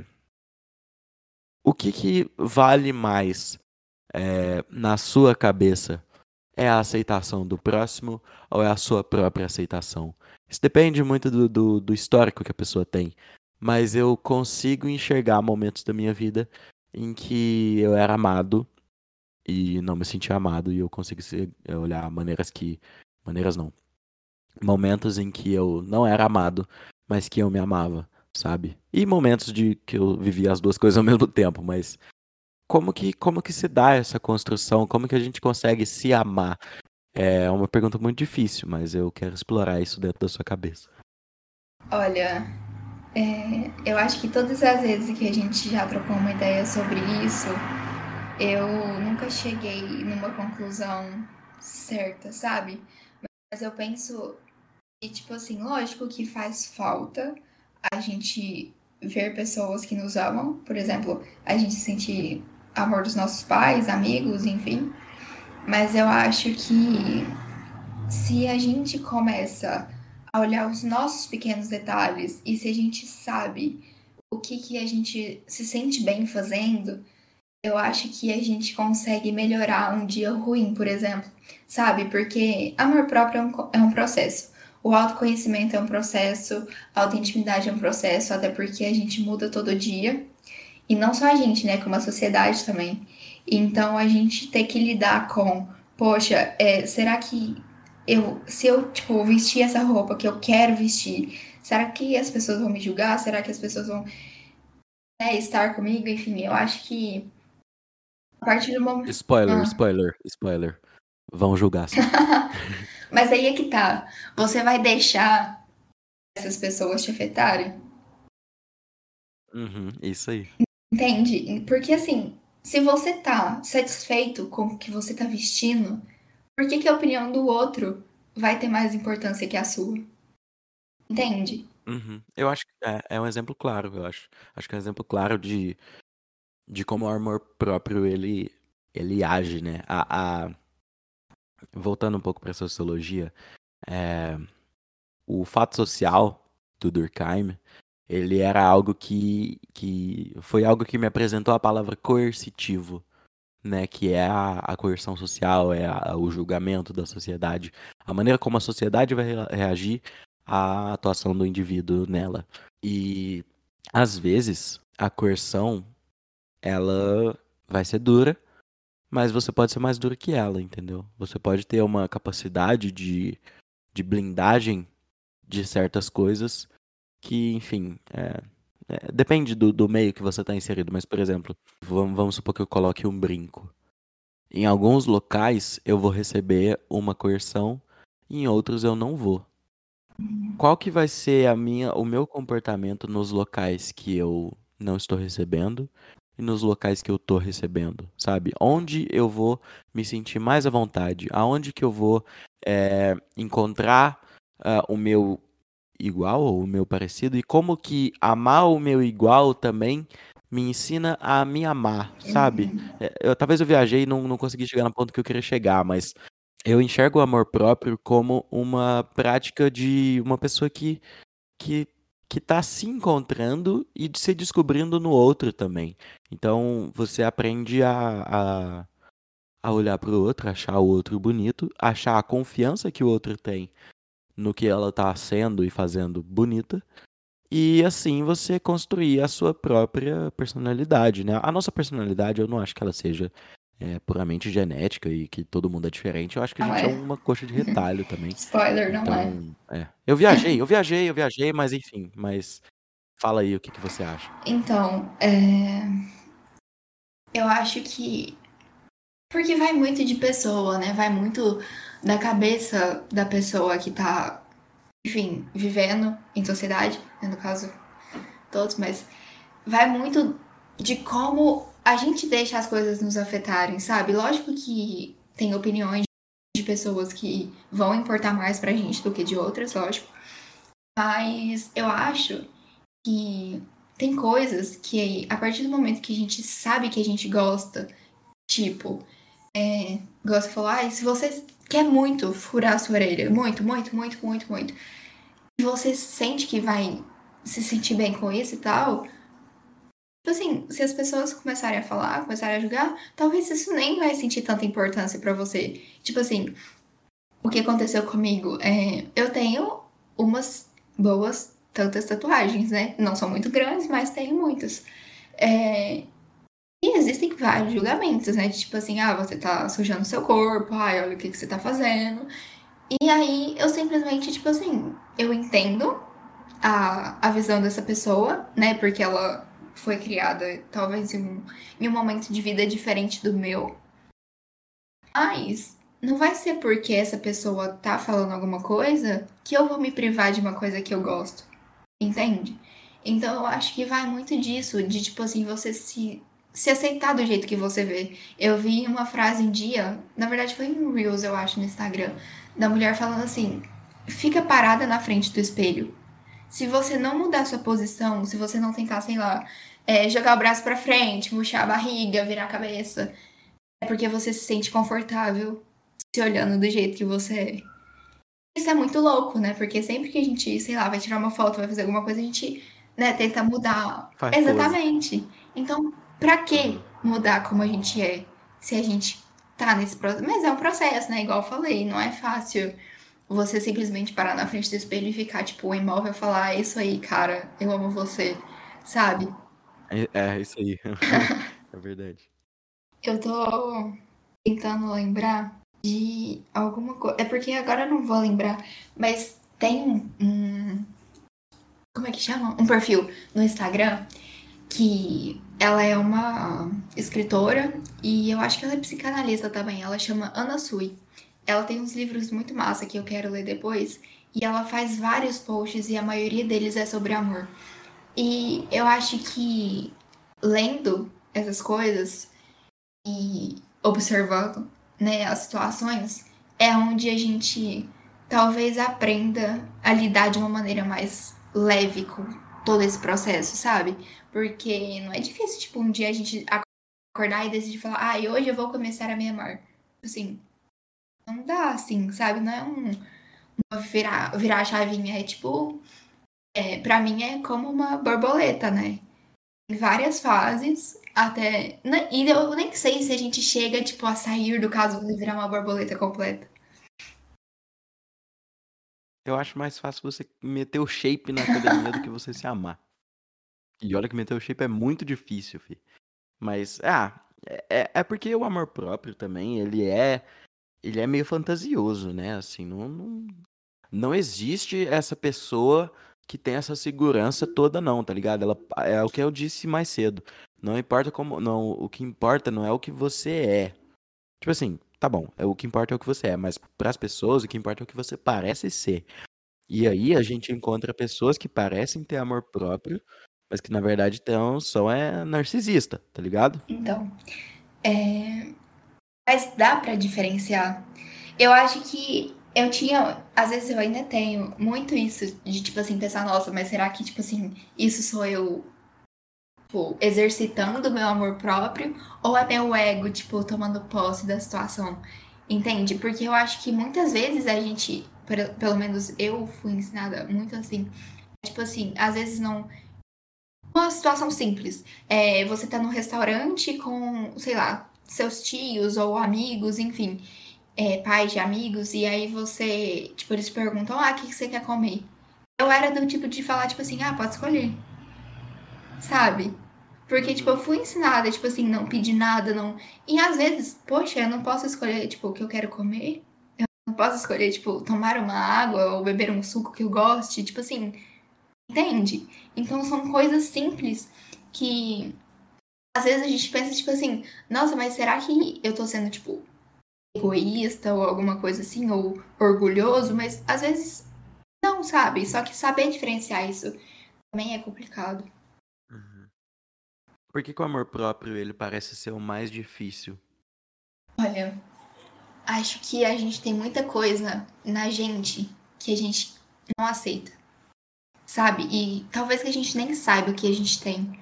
o que, que vale mais é, na sua cabeça? É a aceitação do próximo ou é a sua própria aceitação? Isso depende muito do, do, do histórico que a pessoa tem. Mas eu consigo enxergar momentos da minha vida em que eu era amado e não me sentia amado e eu consigo olhar maneiras que maneiras não momentos em que eu não era amado mas que eu me amava sabe e momentos de que eu vivia as duas coisas ao mesmo tempo mas como que, como que se dá essa construção? Como que a gente consegue se amar? É uma pergunta muito difícil, mas eu quero explorar isso dentro da sua cabeça. Olha, é, eu acho que todas as vezes que a gente já trocou uma ideia sobre isso, eu nunca cheguei numa conclusão certa, sabe? Mas eu penso que, tipo assim, lógico que faz falta a gente ver pessoas que nos amam, por exemplo, a gente sentir amor dos nossos pais, amigos, enfim. Mas eu acho que se a gente começa a olhar os nossos pequenos detalhes e se a gente sabe o que, que a gente se sente bem fazendo, eu acho que a gente consegue melhorar um dia ruim, por exemplo, sabe? Porque amor próprio é um, é um processo. O autoconhecimento é um processo, a autointimidade é um processo, até porque a gente muda todo dia. E não só a gente, né? Como a sociedade também. Então a gente tem que lidar com, poxa, é, será que eu, se eu, tipo, vestir essa roupa que eu quero vestir, será que as pessoas vão me julgar? Será que as pessoas vão né, estar comigo? Enfim, eu acho que A partir do momento. Spoiler, Ah. spoiler, spoiler. Vão julgar. Mas aí é que tá. Você vai deixar essas pessoas te afetarem? Uhum, isso aí. Entende? Porque assim, se você tá satisfeito com o que você tá vestindo, por que, que a opinião do outro vai ter mais importância que a sua? Entende? Uhum. Eu acho que é, é um exemplo claro, eu acho. Acho que é um exemplo claro de, de como o amor próprio ele, ele age, né? A, a- Voltando um pouco para sociologia, é, o fato social do Durkheim, ele era algo que, que foi algo que me apresentou a palavra coercitivo, né? Que é a, a coerção social, é a- o julgamento da sociedade, a maneira como a sociedade vai rea- reagir à atuação do indivíduo nela. E às vezes a coerção ela vai ser dura, mas você pode ser mais duro que ela, entendeu? Você pode ter uma capacidade de, de blindagem de certas coisas que, enfim, é, é, depende do, do meio que você está inserido. Mas, por exemplo, vamos, vamos supor que eu coloque um brinco. Em alguns locais eu vou receber uma coerção, em outros eu não vou. Qual que vai ser a minha, o meu comportamento nos locais que eu não estou recebendo e nos locais que eu tô recebendo, sabe? Onde eu vou me sentir mais à vontade? Aonde que eu vou é, encontrar ah, o meu igual ou o meu parecido? E como que amar o meu igual também me ensina a me amar, sabe? É, eu, talvez eu viajei e não, não consegui chegar no ponto que eu queria chegar, mas eu enxergo o amor próprio como uma prática de uma pessoa que, que, que tá se encontrando e se descobrindo no outro também. Então você aprende a, a, a olhar para o outro, achar o outro bonito, achar a confiança que o outro tem no que ela tá sendo e fazendo bonita. E assim você construir a sua própria personalidade, né? A nossa personalidade, eu não acho que ela seja é, puramente genética e que todo mundo é diferente. Eu acho que a Não gente é é. uma coxa de retalho também. Spoiler, não é. Então, é. Eu viajei, eu viajei, eu viajei, mas enfim, mas fala aí o que, que você acha. Então, é... eu acho que. Porque vai muito de pessoa, né? Vai muito da cabeça da pessoa que tá, enfim, vivendo em sociedade, né? no caso, todos, mas vai muito de como a gente deixa as coisas nos afetarem, sabe? Lógico que tem opiniões de pessoas que vão importar mais pra gente do que de outras, lógico. Mas eu acho que tem coisas que a partir do momento que a gente sabe que a gente gosta, tipo, é, gosta de falar, "Ai, se você quer muito furar a sua orelha, muito, muito, muito, muito, muito, e você sente que vai se sentir bem com isso e tal, tipo assim, se as pessoas começarem a falar, começarem a julgar, talvez isso nem vai sentir tanta importância pra você. Tipo assim, o que aconteceu comigo é, eu tenho umas boas tantas tatuagens, né? Não são muito grandes, mas tenho muitas. É, E existem vários julgamentos, né? Tipo assim, ah, você tá sujando seu corpo, ai, olha o que, que você tá fazendo. E aí eu simplesmente, tipo assim, eu entendo a, a visão dessa pessoa, né? Porque ela foi criada talvez em um, em um momento de vida diferente do meu. Mas não vai ser porque essa pessoa tá falando alguma coisa que eu vou me privar de uma coisa que eu gosto. Entende? Então eu acho que vai muito disso, de tipo assim, você se, se aceitar do jeito que você vê. Eu vi uma frase um dia, na verdade foi em Reels, eu acho, no Instagram, da mulher falando assim: fica parada na frente do espelho. Se você não mudar sua posição, se você não tentar, sei lá, é, jogar o braço pra frente, murchar a barriga, virar a cabeça, é porque você se sente confortável se olhando do jeito que você é. Isso é muito louco, né? Porque sempre que a gente, sei lá, vai tirar uma foto, vai fazer alguma coisa, a gente, né, tenta mudar. Faz. Exatamente. Então, pra que mudar como a gente é se a gente tá nesse processo? Mas é um processo, né? Igual eu falei, não é fácil você simplesmente parar na frente do espelho e ficar, tipo, imóvel e falar, é isso aí, cara, eu amo você, sabe? É, é isso aí. é verdade. Eu tô tentando lembrar de alguma coisa. É porque agora eu não vou lembrar, mas tem um- Como é que chama? Um perfil no Instagram que ela é uma escritora e eu acho que ela é psicanalista também. Ela chama Ana Sui. Ela tem uns livros muito massa que eu quero ler depois. E ela faz vários posts e a maioria deles é sobre amor. E eu acho que lendo essas coisas e observando né, as situações é onde a gente talvez aprenda a lidar de uma maneira mais leve com todo esse processo, sabe? Porque não é difícil, tipo, um dia a gente acordar e decidir falar, ah, hoje eu vou começar a me amar. Assim, não dá assim, sabe? Não é um virar, virar a chavinha, é tipo, é, para mim é como uma borboleta, né? Em várias fases, até. E eu nem sei se a gente chega, tipo, a sair do caso de virar uma borboleta completa. Eu acho mais fácil você meter o shape na academia do que você se amar. E olha que meter o shape é muito difícil, fi. Mas, ah, é, é, é porque o amor próprio também, ele é. Ele é meio fantasioso, né? Assim, não, não, não existe essa pessoa que tem essa segurança toda, não, tá ligado? Ela, é o que eu disse mais cedo. Não importa como. Não, o que importa não é o que você é. Tipo assim, tá bom, é o que importa é o que você é, mas para as pessoas o que importa é o que você parece ser. E aí a gente encontra pessoas que parecem ter amor próprio, mas que na verdade estão só é narcisista, tá ligado? Então, é... mas dá para diferenciar. Eu acho que eu tinha, às vezes eu ainda tenho muito isso de tipo assim pensar, nossa, mas será que tipo assim, isso sou eu tipo, exercitando meu amor próprio ou é meu ego, tipo, tomando posse da situação? Entende? Porque eu acho que muitas vezes a gente, pelo menos eu fui ensinada muito assim, tipo assim, às vezes não. Uma situação simples. É, você tá num restaurante com, sei lá, seus tios ou amigos, enfim, é, pais de amigos, e aí você, tipo, eles perguntam, ah, o que você quer comer? Eu era do tipo de falar, tipo assim, ah, pode escolher sabe? Porque, tipo, eu fui ensinada, tipo assim, não pedir nada, não. E às vezes, poxa, eu não posso escolher, tipo, o que eu quero comer. Eu não posso escolher, tipo, tomar uma água ou beber um suco que eu goste. Tipo assim, entende? Então são coisas simples que às vezes a gente pensa, tipo assim, nossa, mas será que eu tô sendo, tipo, egoísta ou alguma coisa assim, ou orgulhoso? Mas às vezes não, sabe? Só que saber diferenciar isso também é complicado. Por que, que o amor próprio ele parece ser o mais difícil? Olha, acho que a gente tem muita coisa na gente que a gente não aceita, sabe? E talvez que a gente nem saiba o que a gente tem.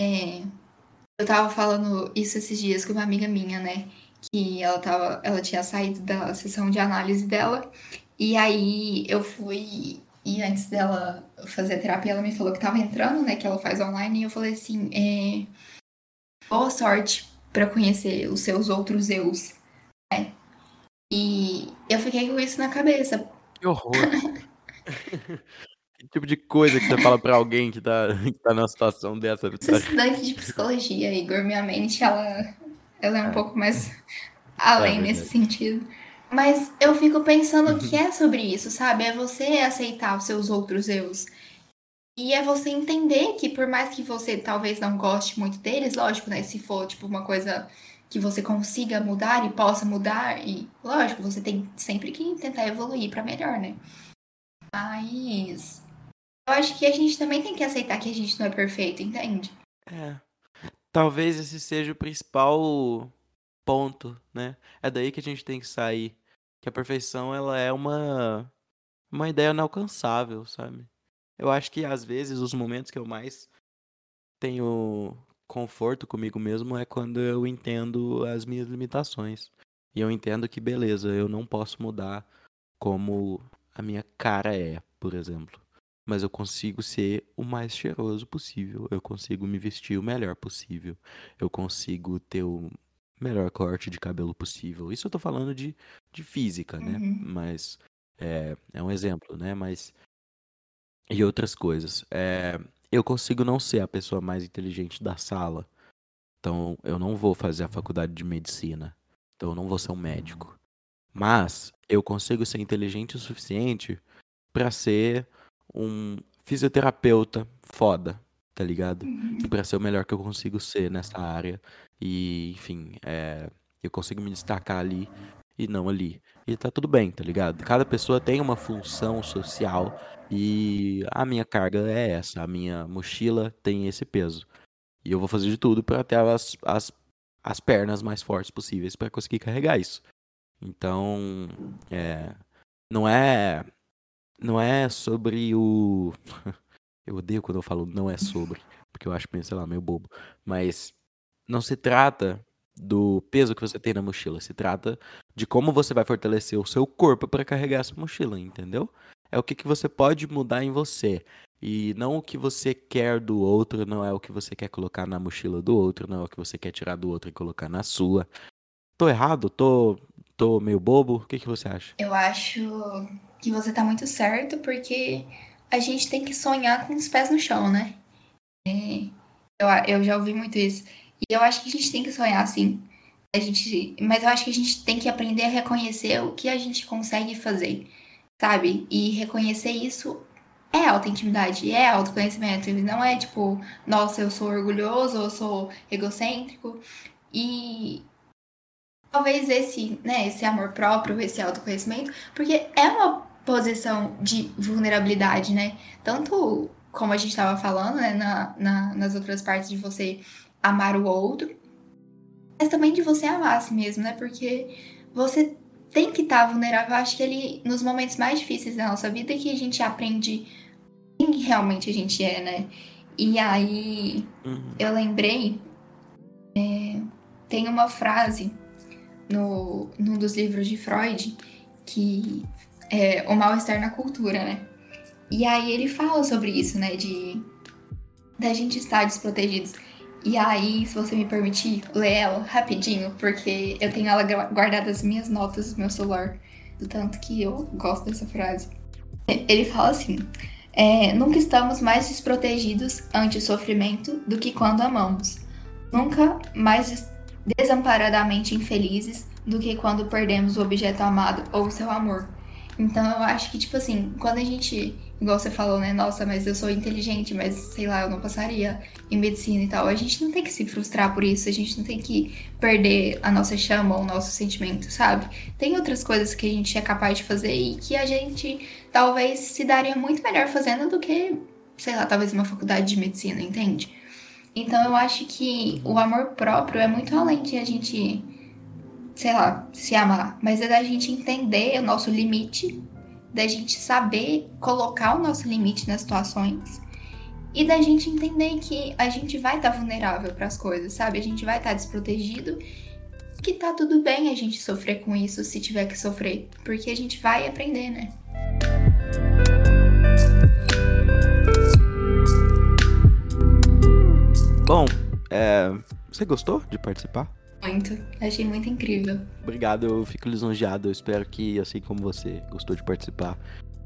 É, eu tava falando isso esses dias com uma amiga minha, né? Que ela, tava, ela tinha saído da sessão de análise dela. E aí eu fui e antes dela fazer a terapia, ela me falou que tava entrando, né? Que ela faz online. E eu falei assim: é... boa sorte para conhecer os seus outros eus. Né? E eu fiquei com isso na cabeça. Que horror! que tipo de coisa que você fala para alguém que tá, que tá numa situação dessa? Estudante de psicologia, Igor. Minha mente, ela, ela é um é. pouco mais além é nesse sentido. Mas eu fico pensando que é sobre isso, sabe? É você aceitar os seus outros eus. E é você entender que por mais que você talvez não goste muito deles, lógico, né? Se for tipo uma coisa que você consiga mudar e possa mudar, e lógico, você tem sempre que tentar evoluir para melhor, né? Mas eu acho que a gente também tem que aceitar que a gente não é perfeito, entende? É. Talvez esse seja o principal ponto, né? É daí que a gente tem que sair que a perfeição ela é uma uma ideia inalcançável, sabe? Eu acho que às vezes os momentos que eu mais tenho conforto comigo mesmo é quando eu entendo as minhas limitações. E eu entendo que beleza, eu não posso mudar como a minha cara é, por exemplo. Mas eu consigo ser o mais cheiroso possível. Eu consigo me vestir o melhor possível. Eu consigo ter o melhor corte de cabelo possível. Isso eu tô falando de, de física, né? Uhum. Mas é, é um exemplo, né? Mas. E outras coisas. É, eu consigo não ser a pessoa mais inteligente da sala. Então, eu não vou fazer a faculdade de medicina. Então, eu não vou ser um médico. Mas, eu consigo ser inteligente o suficiente para ser um fisioterapeuta foda. Tá ligado? E pra ser o melhor que eu consigo ser nessa área. E, enfim, é, eu consigo me destacar ali e não ali. E tá tudo bem, tá ligado? Cada pessoa tem uma função social e a minha carga é essa, a minha mochila tem esse peso. E eu vou fazer de tudo para ter as, as, as pernas mais fortes possíveis para conseguir carregar isso. Então, é, não é não é sobre o eu odeio quando eu falo não é sobre, porque eu acho, sei lá, meio bobo, mas não se trata do peso que você tem na mochila, se trata de como você vai fortalecer o seu corpo para carregar essa mochila, entendeu? É o que, que você pode mudar em você. E não o que você quer do outro, não é o que você quer colocar na mochila do outro, não é o que você quer tirar do outro e colocar na sua. Tô errado? Tô, tô meio bobo? O que, que você acha? Eu acho que você tá muito certo, porque a gente tem que sonhar com os pés no chão, né? É, eu, eu já ouvi muito isso. E eu acho que a gente tem que sonhar assim. A gente, mas eu acho que a gente tem que aprender a reconhecer o que a gente consegue fazer, sabe? E reconhecer isso é alta intimidade, é autoconhecimento. E não é tipo, nossa, eu sou orgulhoso, eu sou egocêntrico. E talvez esse, né, esse amor próprio, esse autoconhecimento, porque é uma posição de vulnerabilidade, né? Tanto como a gente estava falando, né, na, na, nas outras partes de você amar o outro, mas também de você amar a si mesmo, né? Porque você tem que estar tá vulnerável. Acho que ele, nos momentos mais difíceis da nossa vida, é que a gente aprende quem realmente a gente é, né? E aí uhum. eu lembrei, é, tem uma frase no, num dos livros de Freud que é o mal-estar na cultura, né? E aí ele fala sobre isso, né? De da gente estar desprotegidos. E aí, se você me permitir, ler ela rapidinho, porque eu tenho ela guardada as minhas notas no meu celular, do tanto que eu gosto dessa frase. Ele fala assim: é, Nunca estamos mais desprotegidos ante o sofrimento do que quando amamos. Nunca mais desamparadamente infelizes do que quando perdemos o objeto amado ou seu amor. Então eu acho que, tipo assim, quando a gente igual você falou, né? Nossa, mas eu sou inteligente, mas sei lá, eu não passaria em medicina e tal. A gente não tem que se frustrar por isso, a gente não tem que perder a nossa chama o nosso sentimento, sabe? Tem outras coisas que a gente é capaz de fazer e que a gente talvez se daria muito melhor fazendo do que, sei lá, talvez uma faculdade de medicina, entende? Então eu acho que o amor próprio é muito além de a gente, sei lá, se amar, mas é da gente entender o nosso limite da gente saber colocar o nosso limite nas situações e da gente entender que a gente vai estar tá vulnerável para as coisas, sabe? A gente vai estar tá desprotegido, que tá tudo bem a gente sofrer com isso se tiver que sofrer, porque a gente vai aprender, né? Bom, é, você gostou de participar? Muito. Achei muito incrível. Obrigado, eu fico lisonjeado. Eu espero que, assim como você gostou de participar,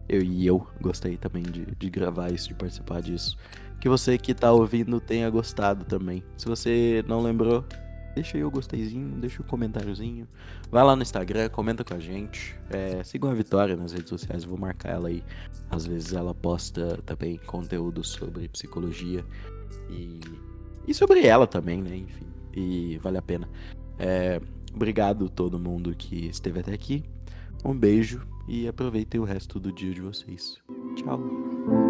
eu e eu gostei também de, de gravar isso, de participar disso. Que você que tá ouvindo tenha gostado também. Se você não lembrou, deixa aí o gosteizinho, deixa o comentáriozinho. Vai lá no Instagram, comenta com a gente. É, sigam a Vitória nas redes sociais, vou marcar ela aí. Às vezes ela posta também conteúdo sobre psicologia e, e sobre ela também, né? Enfim e vale a pena. É, obrigado todo mundo que esteve até aqui. Um beijo e aproveitem o resto do dia de vocês. Tchau.